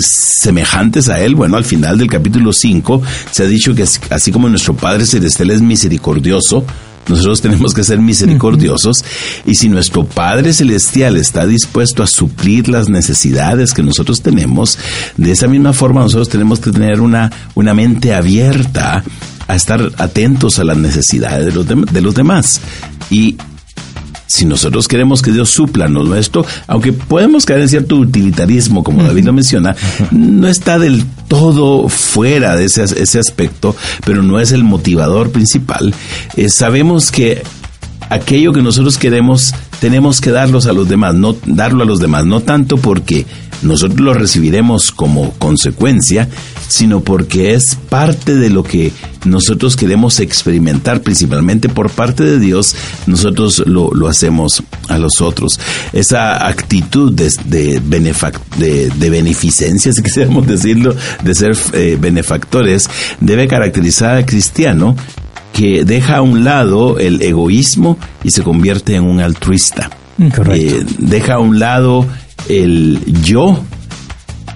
semejantes a Él. Bueno, al final del capítulo 5 se ha dicho que así como nuestro Padre Celestial es misericordioso, nosotros tenemos que ser misericordiosos y si nuestro Padre Celestial está dispuesto a suplir las necesidades que nosotros tenemos, de esa misma forma nosotros tenemos que tener una, una mente abierta a estar atentos a las necesidades de los, de los demás. Y si nosotros queremos que Dios supla lo nuestro, aunque podemos caer en cierto utilitarismo, como David lo menciona, no está del todo fuera de ese, ese aspecto, pero no es el motivador principal. Eh, sabemos que aquello que nosotros queremos tenemos que darlos a los demás, no darlo a los demás, no tanto porque nosotros lo recibiremos como consecuencia, sino porque es parte de lo que nosotros queremos experimentar, principalmente por parte de Dios, nosotros lo, lo hacemos a los otros. Esa actitud de, de, de, beneficencia, si quisiéramos decirlo, de ser eh, benefactores, debe caracterizar al cristiano que deja a un lado el egoísmo y se convierte en un altruista. Correcto. Eh, deja a un lado el yo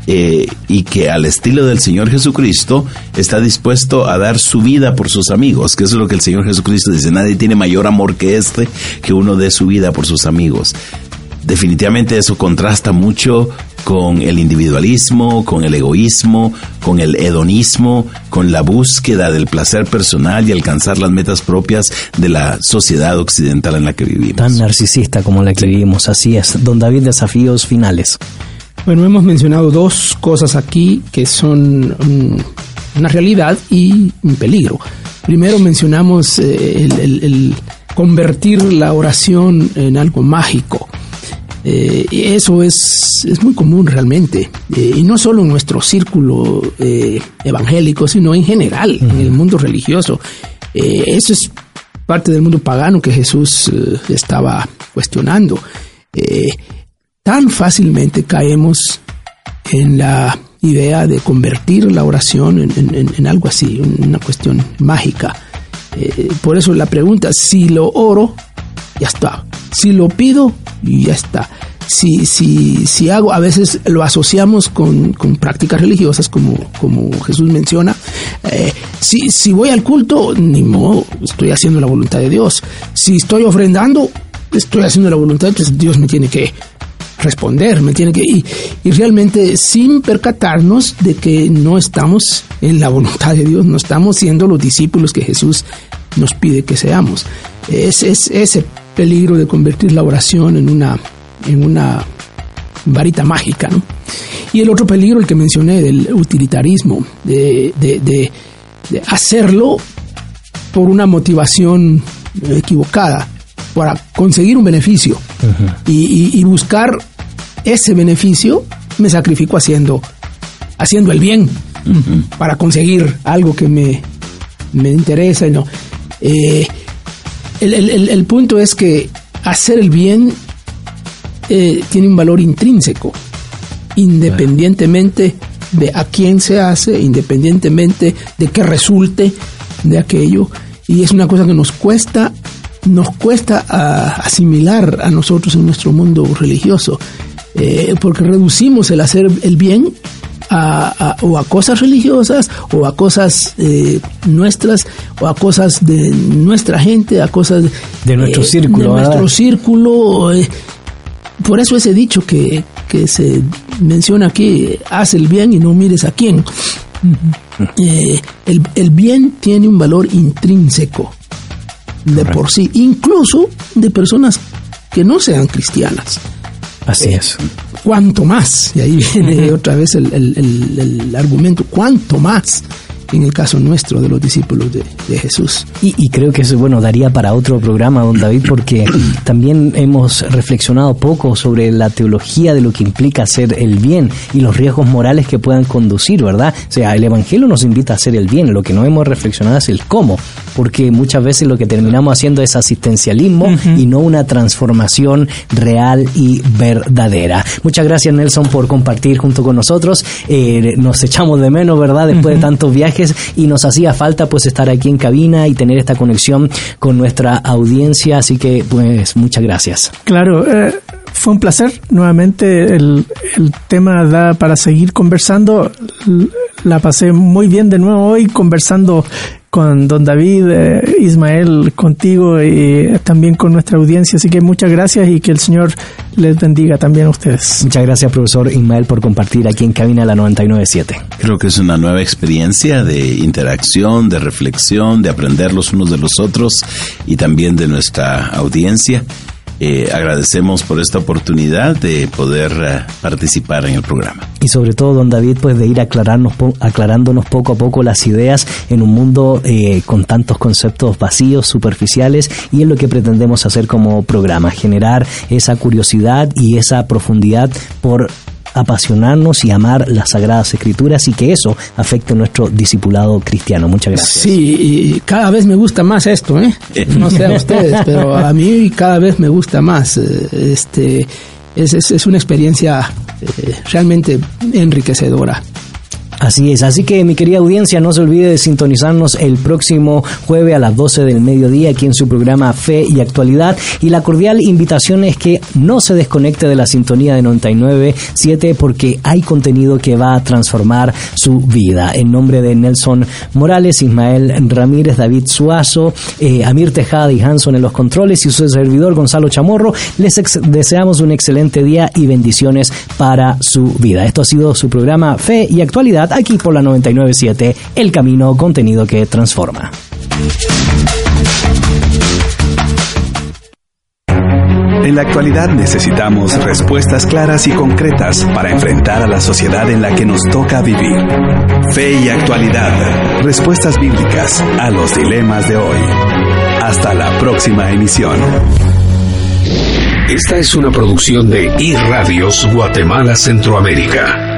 eh, y que al estilo del Señor Jesucristo está dispuesto a dar su vida por sus amigos, que eso es lo que el Señor Jesucristo dice, nadie tiene mayor amor que este, que uno dé su vida por sus amigos. Definitivamente eso contrasta mucho con el individualismo, con el egoísmo, con el hedonismo, con la búsqueda del placer personal y alcanzar las metas propias de la sociedad occidental en la que vivimos. Tan narcisista como la que vivimos, así es. Don David, desafíos finales. Bueno, hemos mencionado dos cosas aquí que son una realidad y un peligro. Primero mencionamos eh, el, el convertir la oración en algo mágico. Eh, eso es, es, muy común realmente, eh, y no solo en nuestro círculo eh, evangélico, sino en general, en el mundo religioso. Eso es parte del mundo pagano que Jesús estaba cuestionando. Tan fácilmente caemos en la idea de convertir la oración en, en, en algo así, una cuestión mágica. por eso la pregunta, si lo oro, ya está. Si lo pido, ya está. Si, si, si hago, a veces lo asociamos con, con prácticas religiosas, como, como Jesús menciona. Eh, si, si voy al culto, ni modo, estoy haciendo la voluntad de Dios. Si estoy ofrendando, estoy haciendo la voluntad, entonces Dios me tiene que responder, me tiene que y, y, realmente sin percatarnos de que no estamos en la voluntad de Dios, no estamos siendo los discípulos que Jesús nos pide que seamos. Es, es ese peligro de convertir la oración en una en una varita mágica, ¿no? Y el otro peligro, el que mencioné, del utilitarismo, de, de, de, de hacerlo por una motivación equivocada, para conseguir un beneficio uh -huh. y, y, y, buscar ese beneficio, me sacrifico haciendo, haciendo el bien uh -huh. para conseguir algo que me, me interesa. Y no. Eh, el, el, el, punto es que hacer el bien eh, tiene un valor intrínseco, independientemente de a quién se hace, independientemente de que resulte de aquello. Y es una cosa que nos cuesta, nos cuesta a, asimilar a nosotros en nuestro mundo religioso, eh, porque reducimos el hacer el bien a, a, o a cosas religiosas o a cosas eh, nuestras o a cosas de nuestra gente, a cosas de nuestro eh, círculo. De nuestro círculo. Eh, por eso ese dicho que, que, se menciona aquí, haz el bien y no mires a quién. el, el, bien tiene un valor intrínseco de Correcto. por sí, incluso de personas que no sean cristianas. Así es. Cuanto más, y ahí viene otra vez el, el, el, el, argumento, cuanto más en el caso nuestro de los discípulos de, de Jesús. Y, y, creo que eso, bueno, daría para otro programa, don David, porque también hemos reflexionado poco sobre la teología de lo que implica hacer el bien y los riesgos morales que puedan conducir, ¿verdad? O sea, el Evangelio nos invita a hacer el bien, lo que no hemos reflexionado es el cómo, porque muchas veces lo que terminamos haciendo es asistencialismo uh -huh. y no una transformación real y verdadera. Muchas gracias, Nelson, por compartir junto con nosotros. Eh, nos echamos de menos, ¿verdad? Después uh -huh. de tantos viajes y nos hacía falta pues estar aquí en cabina y tener esta conexión con nuestra audiencia, así que pues muchas gracias. Claro, eh, fue un placer, nuevamente el, el, tema da para seguir conversando, la pasé muy bien de nuevo hoy conversando con don David, eh, Ismael, contigo y también con nuestra audiencia. Así que muchas gracias y que el Señor les bendiga también a ustedes. Muchas gracias, profesor Ismael, por compartir aquí en Cabina la 997. Creo que es una nueva experiencia de interacción, de reflexión, de aprender los unos de los otros y también de nuestra audiencia. Eh, agradecemos por esta oportunidad de poder eh, participar en el programa. Y sobre todo, don David, pues de ir aclararnos, aclarándonos poco a poco las ideas en un mundo eh, con tantos conceptos vacíos, superficiales, y es lo que pretendemos hacer como programa, generar esa curiosidad y esa profundidad por apasionarnos y amar las Sagradas Escrituras y que eso afecte nuestro discipulado cristiano. Muchas gracias. Sí, y cada vez me gusta más esto, ¿eh? No sé a ustedes, pero a mí cada vez me gusta más. Eh, este, es, es, es una experiencia eh, realmente enriquecedora. Así es, así que mi querida audiencia, no se olvide de sintonizarnos el próximo jueves a las 12 del mediodía aquí en su programa Fe y Actualidad y la cordial invitación es que no se desconecte de la sintonía de 99.7 porque hay contenido que va a transformar su vida. En nombre de Nelson Morales, Ismael Ramírez, David Suazo, eh, Amir Tejada y Hanson en los controles y su servidor Gonzalo Chamorro, les deseamos un excelente día y bendiciones para su vida. Esto ha sido su programa Fe y Actualidad aquí por la 997, El Camino, contenido que transforma. En la actualidad necesitamos respuestas claras y concretas para enfrentar a la sociedad en la que nos toca vivir. Fe y actualidad. Respuestas bíblicas a los dilemas de hoy. Hasta la próxima emisión. Esta es una producción de iRadios Guatemala Centroamérica.